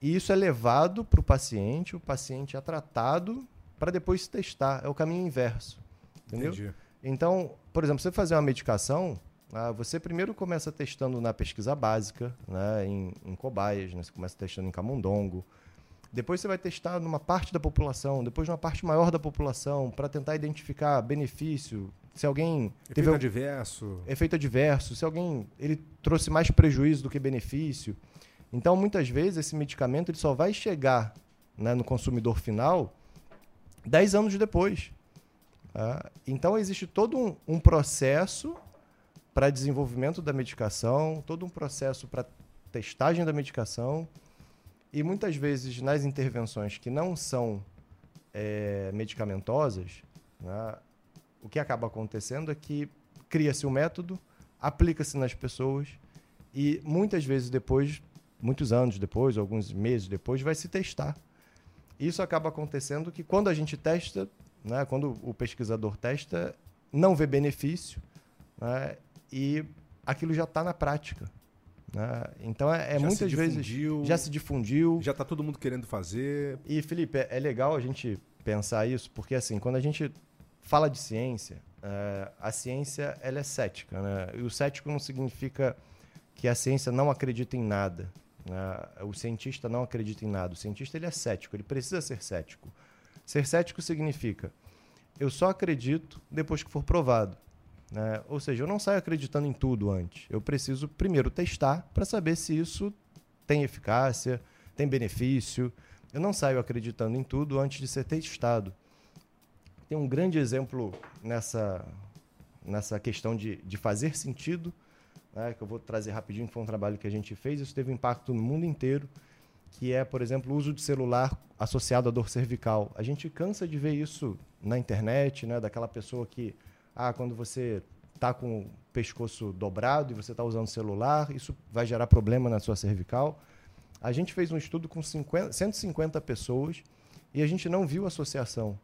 E isso é levado para o paciente, o paciente é tratado para depois se testar. É o caminho inverso. Entendeu? Entendi. Então, por exemplo, você fazer uma medicação, ah, você primeiro começa testando na pesquisa básica, né, em, em cobaias, né, você começa testando em camundongo. Depois você vai testar numa parte da população, depois numa parte maior da população, para tentar identificar benefício. Se alguém Efeito teve adverso. efeito adverso, se alguém ele trouxe mais prejuízo do que benefício. Então, muitas vezes, esse medicamento ele só vai chegar né, no consumidor final 10 anos depois. Tá? Então, existe todo um, um processo para desenvolvimento da medicação, todo um processo para testagem da medicação. E muitas vezes, nas intervenções que não são eh, medicamentosas, né, o que acaba acontecendo é que cria-se um método, aplica-se nas pessoas e muitas vezes depois, muitos anos depois, alguns meses depois, vai se testar. Isso acaba acontecendo que quando a gente testa, né, quando o pesquisador testa, não vê benefício né, e aquilo já está na prática. né? Então é, é muitas vezes já se difundiu. Já tá todo mundo querendo fazer. E, Felipe, é, é legal a gente pensar isso, porque assim, quando a gente fala de ciência, eh, a ciência ela é cética, né? E o cético não significa que a ciência não acredita em nada. né? O cientista não acredita em nada. O cientista ele é cético, ele precisa ser cético. Ser cético significa eu só acredito depois que for provado. né? Ou seja, eu não saio acreditando em tudo antes. Eu preciso primeiro testar para saber se isso tem eficácia, tem benefício. Eu não saio acreditando em tudo antes de ser testado. Tem um grande exemplo nessa, nessa questão de, de fazer sentido, né, que eu vou trazer rapidinho, foi um trabalho que a gente fez. Isso teve impacto no mundo inteiro, que é, por exemplo, o uso de celular associado à dor cervical. A gente cansa de ver isso na internet, né, daquela pessoa que, ah, quando você está com o pescoço dobrado e você está usando celular, isso vai gerar problema na sua cervical. A gente fez um estudo com 50, 150 pessoas e a gente não viu associação.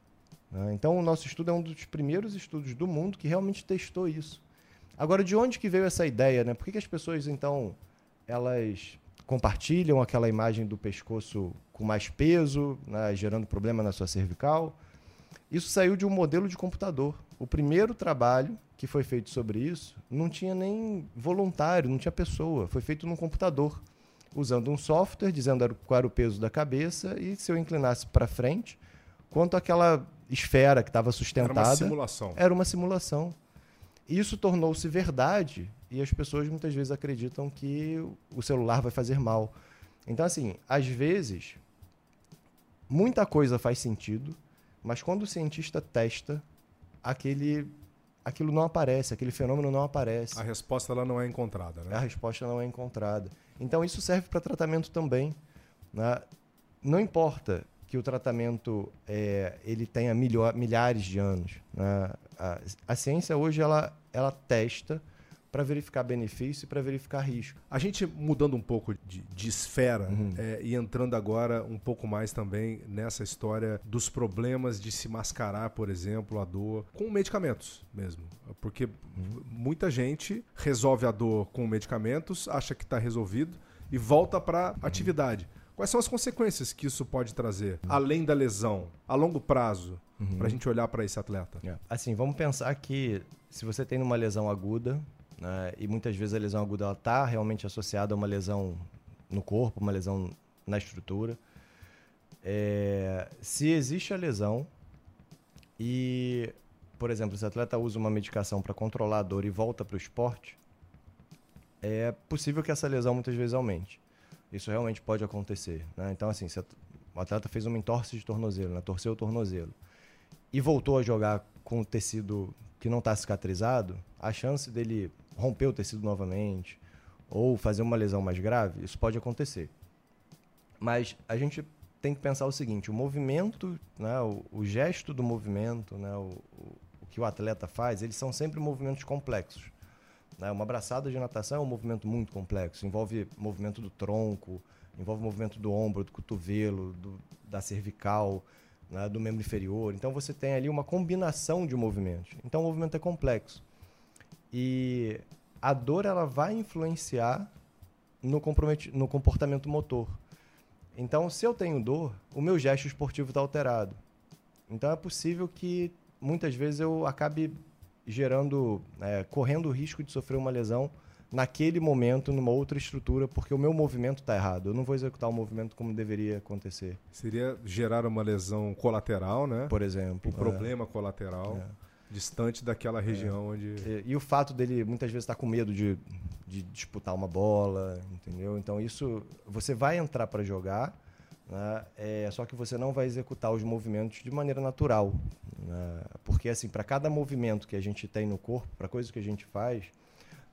né? Então, o nosso estudo é um dos primeiros estudos do mundo que realmente testou isso. Agora, de onde que veio essa ideia? Né? Por que, que as pessoas, então, elas compartilham aquela imagem do pescoço com mais peso, né, gerando problema na sua cervical? Isso saiu de um modelo de computador. O primeiro trabalho que foi feito sobre isso não tinha nem voluntário, não tinha pessoa. Foi feito num computador, usando um software, dizendo era- qual era o peso da cabeça e se eu inclinasse para frente, quanto aquela esfera que estava Era sustentada uma simulação. era uma simulação. Isso tornou-se verdade e as pessoas muitas vezes acreditam que o celular vai fazer mal. Então, assim, às vezes, muita coisa faz sentido, mas quando o cientista testa, aquele, aquilo não aparece, aquele fenômeno não aparece A resposta ela não é encontrada, a né? resposta não é encontrada. Então isso serve para tratamento também. né? Não importa que o tratamento é, ele tenha milhares de anos. né? A, a ciência hoje ela, ela testa para verificar benefício e para verificar risco. A gente mudando um pouco de, de esfera Uhum. é, e entrando agora um pouco mais também nessa história dos problemas de se mascarar, por exemplo, a dor com medicamentos mesmo. Porque Uhum. muita gente resolve a dor com medicamentos, acha que está resolvido e volta para Uhum. atividade. Quais são as consequências que isso pode trazer, além da lesão, a longo prazo, Uhum. para a gente olhar para esse atleta? Assim, vamos pensar que se você tem uma lesão aguda, né, e muitas vezes a lesão aguda está realmente associada a uma lesão no corpo, uma lesão na estrutura. É, se existe a lesão e, por exemplo, esse atleta usa uma medicação para controlar a dor e volta para o esporte, é possível que essa lesão muitas vezes aumente. Isso realmente pode acontecer. né? Então, assim, se o atleta fez uma entorse de tornozelo, né, torceu o tornozelo, e voltou a jogar com o tecido que não está cicatrizado, a chance dele romper o tecido novamente ou fazer uma lesão mais grave, isso pode acontecer. Mas a gente tem que pensar o seguinte: o movimento, né, o, o gesto do movimento, né, o, o, que o atleta faz, eles são sempre movimentos complexos. né? Uma abraçada de natação é um movimento muito complexo, envolve movimento do tronco, envolve movimento do ombro, do cotovelo, do, da cervical, né, do membro inferior. Então você tem ali uma combinação de movimentos. Então o movimento é complexo. E a dor ela vai influenciar no, no comportamento motor. Então, se eu tenho dor, o meu gesto esportivo está alterado. Então é possível que muitas vezes eu acabe gerando, é, correndo o risco de sofrer uma lesão naquele momento, numa outra estrutura, porque o meu movimento está errado. Eu não vou executar o movimento como deveria acontecer. Seria gerar uma lesão colateral, né? Por exemplo. O é. problema colateral. É. Distante daquela região é. onde. E, e, o fato dele muitas vezes estar tá com medo de, de disputar uma bola, entendeu? Então isso. Você vai entrar para jogar, né? é, só que você não vai executar os movimentos de maneira natural. Né? Porque, assim, para cada movimento que a gente tem no corpo, para coisa que a gente faz,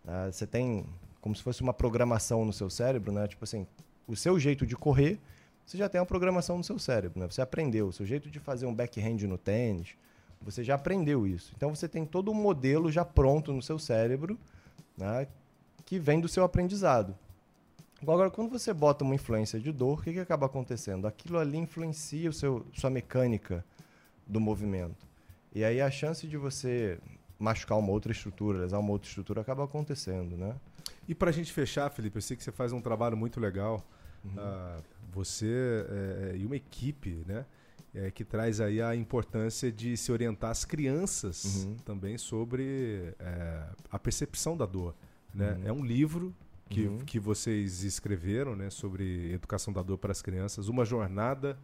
né? você tem como se fosse uma programação no seu cérebro, né? Tipo assim, o seu jeito de correr, você já tem uma programação no seu cérebro, né? Você aprendeu. O seu jeito de fazer um backhand no tênis, você já aprendeu isso. Então você tem todo um modelo já pronto no seu cérebro, né? Que vem do seu aprendizado. Agora, quando você bota uma influência de dor, o que, que acaba acontecendo? Aquilo ali influencia o seu, sua mecânica do movimento. E aí a chance de você machucar uma outra estrutura, lesar uma outra estrutura, acaba acontecendo, né? E para a gente fechar, Felipe, eu sei que você faz um trabalho muito legal. Uhum. Uh, você é, e uma equipe, né? É, que traz aí a importância de se orientar as crianças uhum. também sobre é, a percepção da dor. Né? Uhum. É um livro que, uhum. que vocês escreveram né, sobre educação da dor para as crianças, uma jornada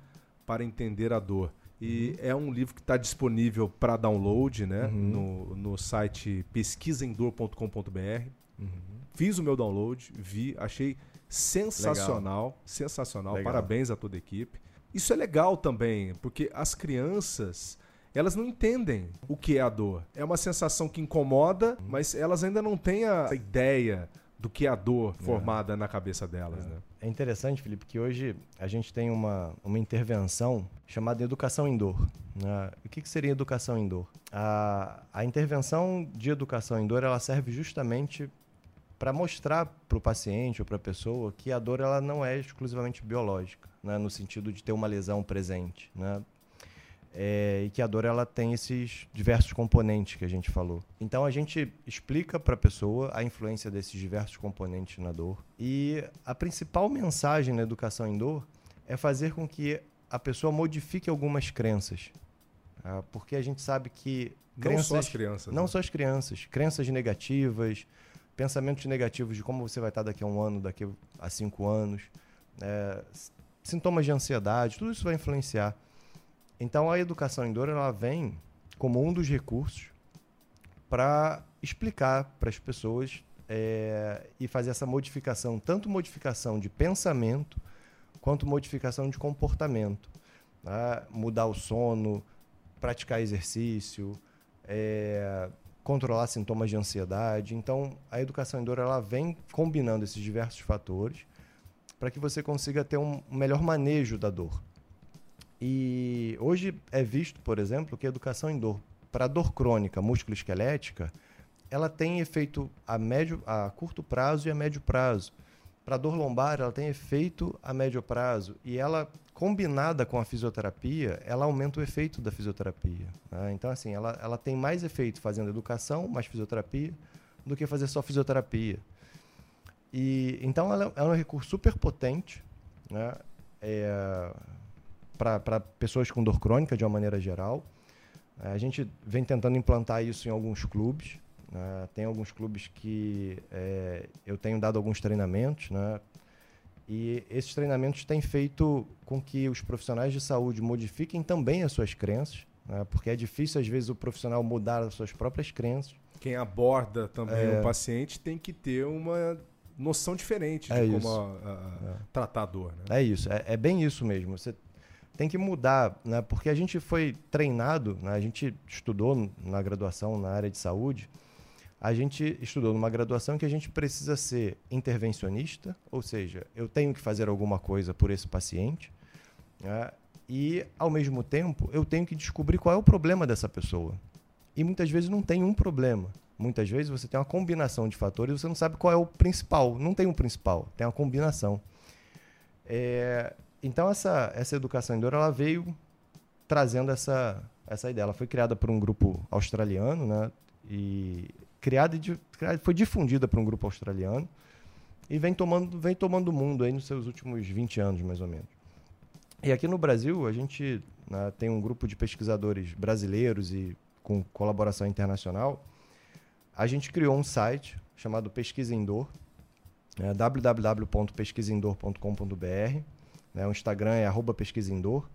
para entender a dor. E uhum. é um livro que está disponível para download né, uhum. no, no site pesquisaemdor.com.br. Uhum. Fiz o meu download, vi, achei sensacional. Legal. Sensacional. Legal. Parabéns a toda a equipe. Isso é legal também, porque as crianças elas não entendem o que é a dor. É uma sensação que incomoda, mas elas ainda não têm a ideia do que é a dor é. formada é. na cabeça delas. É. Né? é interessante, Felipe, que hoje a gente tem uma, uma intervenção chamada educação em dor. Né? O que, que seria educação em dor? A, a intervenção de educação em dor ela serve justamente para mostrar para o paciente ou para a pessoa que a dor ela não é exclusivamente biológica, né? no sentido de ter uma lesão presente. Né? é, e que a dor ela tem esses diversos componentes que a gente falou. Então a gente explica para a pessoa a influência desses diversos componentes na dor e a principal mensagem na educação em dor é fazer com que a pessoa modifique algumas crenças, tá? porque a gente sabe que crenças, não só as crianças, não né? só as crianças, crenças negativas, pensamentos negativos de como você vai estar daqui a um ano, daqui a cinco anos, é, sintomas de ansiedade, tudo isso vai influenciar. Então a educação em dor ela vem como um dos recursos para explicar para as pessoas é, e fazer essa modificação, tanto modificação de pensamento quanto modificação de comportamento. Tá? Mudar o sono, praticar exercício, é, controlar sintomas de ansiedade. Então, a educação em dor ela vem combinando esses diversos fatores para que você consiga ter um melhor manejo da dor. E hoje é visto, por exemplo, que a educação em dor para dor crônica musculoesquelética, ela tem efeito a médio, a curto prazo e a médio prazo. Para dor lombar, ela tem efeito a médio prazo e ela combinada com a fisioterapia, ela aumenta o efeito da fisioterapia. Né? Então, assim, ela, ela tem mais efeito fazendo educação, mais fisioterapia, do que fazer só fisioterapia. E então ela é um recurso super potente, né? É, para pessoas com dor crônica de uma maneira geral. A gente vem tentando implantar isso em alguns clubes. Né? Tem alguns clubes que é, eu tenho dado alguns treinamentos, né? E esses treinamentos têm feito com que os profissionais de saúde modifiquem também as suas crenças, né? porque é difícil às vezes o profissional mudar as suas próprias crenças. Quem aborda também é... o paciente tem que ter uma noção diferente de é como a, a, é. tratar a dor. Né? É isso, é, é, bem isso mesmo. Você tem que mudar, né? porque a gente foi treinado, né? a gente estudou na graduação na área de saúde, a gente estudou numa graduação que a gente precisa ser intervencionista, ou seja, eu tenho que fazer alguma coisa por esse paciente, né? e, ao mesmo tempo, eu tenho que descobrir qual é o problema dessa pessoa. E muitas vezes não tem um problema. Muitas vezes você tem uma combinação de fatores e você não sabe qual é o principal. Não tem um principal, tem uma combinação. É, então essa, essa educação em dor ela veio trazendo essa, essa ideia. Ela foi criada por um grupo australiano, né? E criada e foi difundida por um grupo australiano e vem tomando vem tomando o mundo aí nos seus últimos 20 anos mais ou menos. E aqui no Brasil a gente né, tem um grupo de pesquisadores brasileiros e com colaboração internacional a gente criou um site chamado Pesquisa em Dor, é www.pesquisendor.com.br. Né? O Instagram é arroba pesquisendor.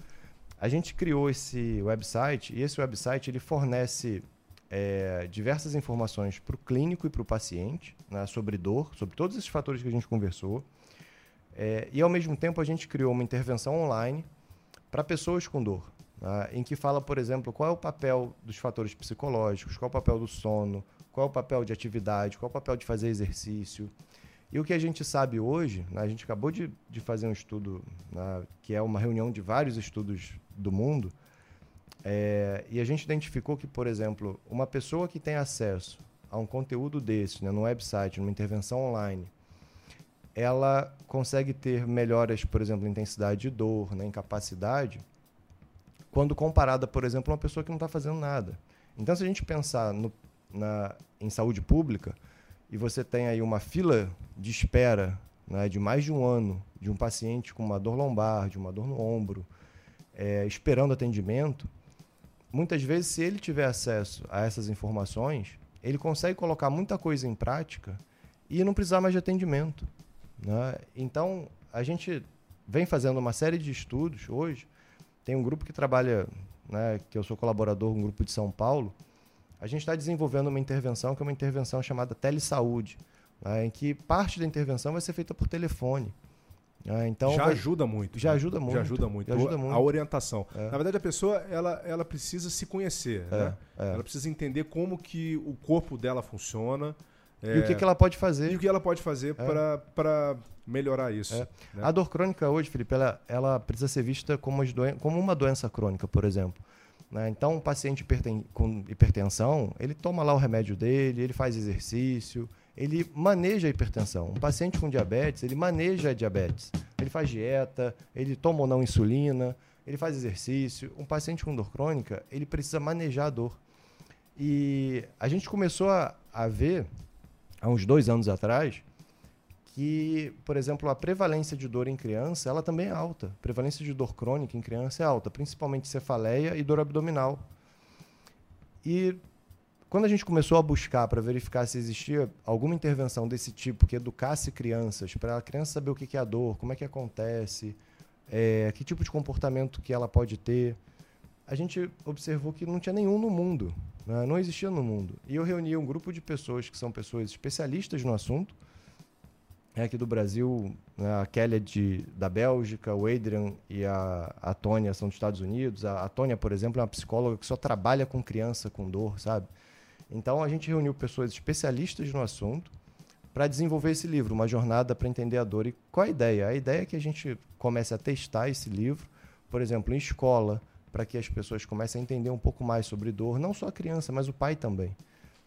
A gente criou esse website e esse website ele fornece é, diversas informações para o clínico e para o paciente né, sobre dor, sobre todos esses fatores que a gente conversou. É, e ao mesmo tempo a gente criou uma intervenção online para pessoas com dor, né, em que fala, por exemplo, qual é o papel dos fatores psicológicos, qual é o papel do sono, qual é o papel de atividade, qual é o papel de fazer exercício. E o que a gente sabe hoje, né, a gente acabou de, de fazer um estudo, né, que é uma reunião de vários estudos do mundo, é, e a gente identificou que, por exemplo, uma pessoa que tem acesso a um conteúdo desse, né, no website, numa intervenção online, ela consegue ter melhoras, por exemplo, em intensidade de dor, né, incapacidade, quando comparada, por exemplo, a uma pessoa que não está fazendo nada. Então, se a gente pensar no, na, em saúde pública e você tem aí uma fila de espera né, de mais de um ano de um paciente com uma dor lombar, de uma dor no ombro, é, esperando atendimento, muitas vezes, se ele tiver acesso a essas informações, ele consegue colocar muita coisa em prática e não precisar mais de atendimento. Né? Então, a gente vem fazendo uma série de estudos hoje. Tem um grupo que trabalha, né, que eu sou colaborador, um grupo de São Paulo. A gente está desenvolvendo uma intervenção que é uma intervenção chamada telesaúde, né, em que parte da intervenção vai ser feita por telefone. É, então já vai... ajuda muito. Já né? ajuda muito. Já ajuda muito. Já ajuda muito. A orientação. É. Na verdade, a pessoa ela, ela precisa se conhecer. É, né? É. Ela precisa entender como que o corpo dela funciona. E o que, que ela pode fazer. E o que ela pode fazer é. para melhorar isso. Né? A dor crônica hoje, Felipe, ela, ela precisa ser vista como, como uma doença crônica, por exemplo. Né? Então, um paciente hiperten com hipertensão, ele toma lá o remédio dele, ele faz exercício, ele maneja a hipertensão. Um paciente com diabetes, ele maneja a diabetes. Ele faz dieta, ele toma ou não insulina, ele faz exercício. Um paciente com dor crônica, ele precisa manejar a dor. E a gente começou a, a ver, há uns dois anos atrás, que, por exemplo, a prevalência de dor em criança, ela também é alta. A prevalência de dor crônica em criança é alta, principalmente cefaleia e dor abdominal. E quando a gente começou a buscar para verificar se existia alguma intervenção desse tipo que educasse crianças, para a criança saber o que é a dor, como é que acontece, é, que tipo de comportamento que ela pode ter, a gente observou que não tinha nenhum no mundo, né? não existia no mundo. E eu reuni um grupo de pessoas que são pessoas especialistas no assunto, é aqui do Brasil, né? a Kelly é de, da Bélgica, o Adrian e a, a Tônia são dos Estados Unidos. A, a Tônia, por exemplo, é uma psicóloga que só trabalha com criança com dor, sabe? Então a gente reuniu pessoas especialistas no assunto para desenvolver esse livro, uma jornada para entender a dor. E qual a ideia? A ideia é que a gente comece a testar esse livro, por exemplo, em escola, para que as pessoas comecem a entender um pouco mais sobre dor, não só a criança, mas o pai também.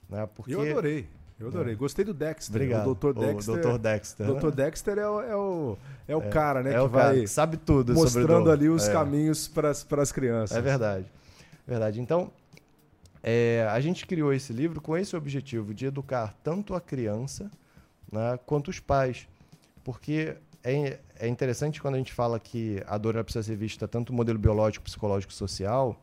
Né? Porque... Eu adorei. Eu adorei. É. Gostei do Dexter. Obrigado. O Dr. Dexter. O Dr. Dexter. Dr. Dexter é o, é o, é o é, cara, né? É que vai que sabe tudo mostrando ali os é. caminhos para as crianças. É verdade. Verdade. Então, é, a gente criou esse livro com esse objetivo de educar tanto a criança né, quanto os pais. Porque é, é interessante quando a gente fala que a dor precisa ser vista tanto modelo biológico, psicológico social.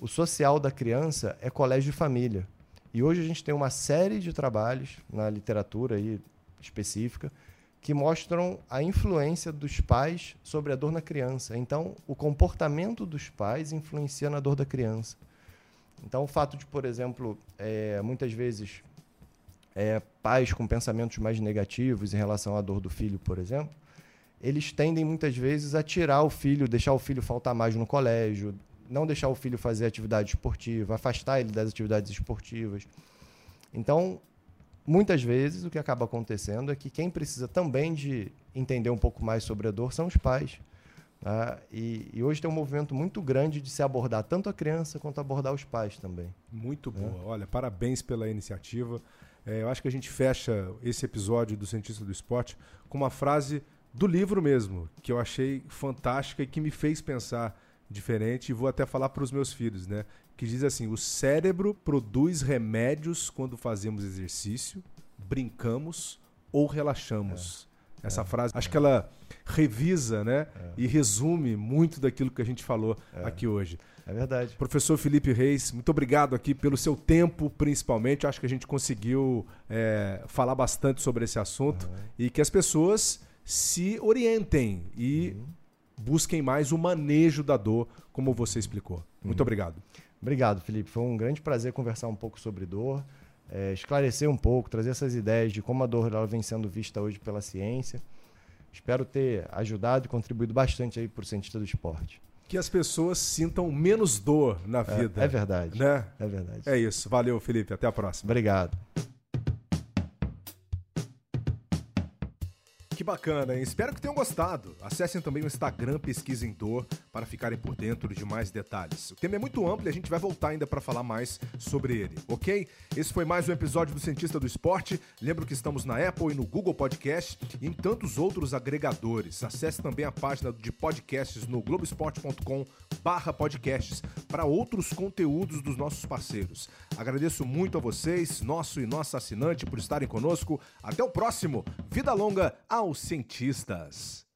O social da criança é colégio e família. E hoje a gente tem uma série de trabalhos na literatura aí específica que mostram a influência dos pais sobre a dor na criança. Então, o comportamento dos pais influencia na dor da criança. Então, o fato de, por exemplo, é, muitas vezes é, pais com pensamentos mais negativos em relação à dor do filho, por exemplo, eles tendem muitas vezes a tirar o filho, deixar o filho faltar mais no colégio, não deixar o filho fazer atividade esportiva, afastar ele das atividades esportivas. Então, muitas vezes o que acaba acontecendo é que quem precisa também de entender um pouco mais sobre a dor são os pais. Ah, e, e, hoje tem um movimento muito grande de se abordar tanto a criança quanto abordar os pais também. Muito né? boa. Olha, parabéns pela iniciativa. É, eu acho que a gente fecha esse episódio do Cientista do Esporte com uma frase do livro mesmo, que eu achei fantástica e que me fez pensar diferente. E vou até falar para os meus filhos, né? Que diz assim: o cérebro produz remédios quando fazemos exercício, brincamos ou relaxamos. Essa frase, acho que ela revisa, né? E resume muito daquilo que a gente falou aqui hoje. É verdade. Professor Felipe Reis, muito obrigado aqui pelo seu tempo, principalmente. Acho que a gente conseguiu é, falar bastante sobre esse assunto e que as pessoas se orientem e busquem mais o manejo da dor, como você explicou. Muito obrigado. Obrigado, Felipe. Foi um grande prazer conversar um pouco sobre dor, é, esclarecer um pouco, trazer essas ideias de como a dor ela vem sendo vista hoje pela ciência. Espero ter ajudado e contribuído bastante aí para o cientista do esporte. Que as pessoas sintam menos dor na É, vida. é verdade. Né? É verdade. É isso. Valeu, Felipe. Até a próxima. Obrigado. Que bacana, hein? Espero que tenham gostado. Acessem também o Instagram Pesquisem Dor para ficarem por dentro de mais detalhes. O tema é muito amplo e a gente vai voltar ainda para falar mais sobre ele, ok? Esse foi mais um episódio do Cientista do Esporte. Lembro que estamos na Apple e no Google Podcast e em tantos outros agregadores. Acesse também a página de podcasts no globesport.com barra podcasts para outros conteúdos dos nossos parceiros. Agradeço muito a vocês, nosso e nossa assinante, por estarem conosco. Até o próximo. Vida longa aos cientistas.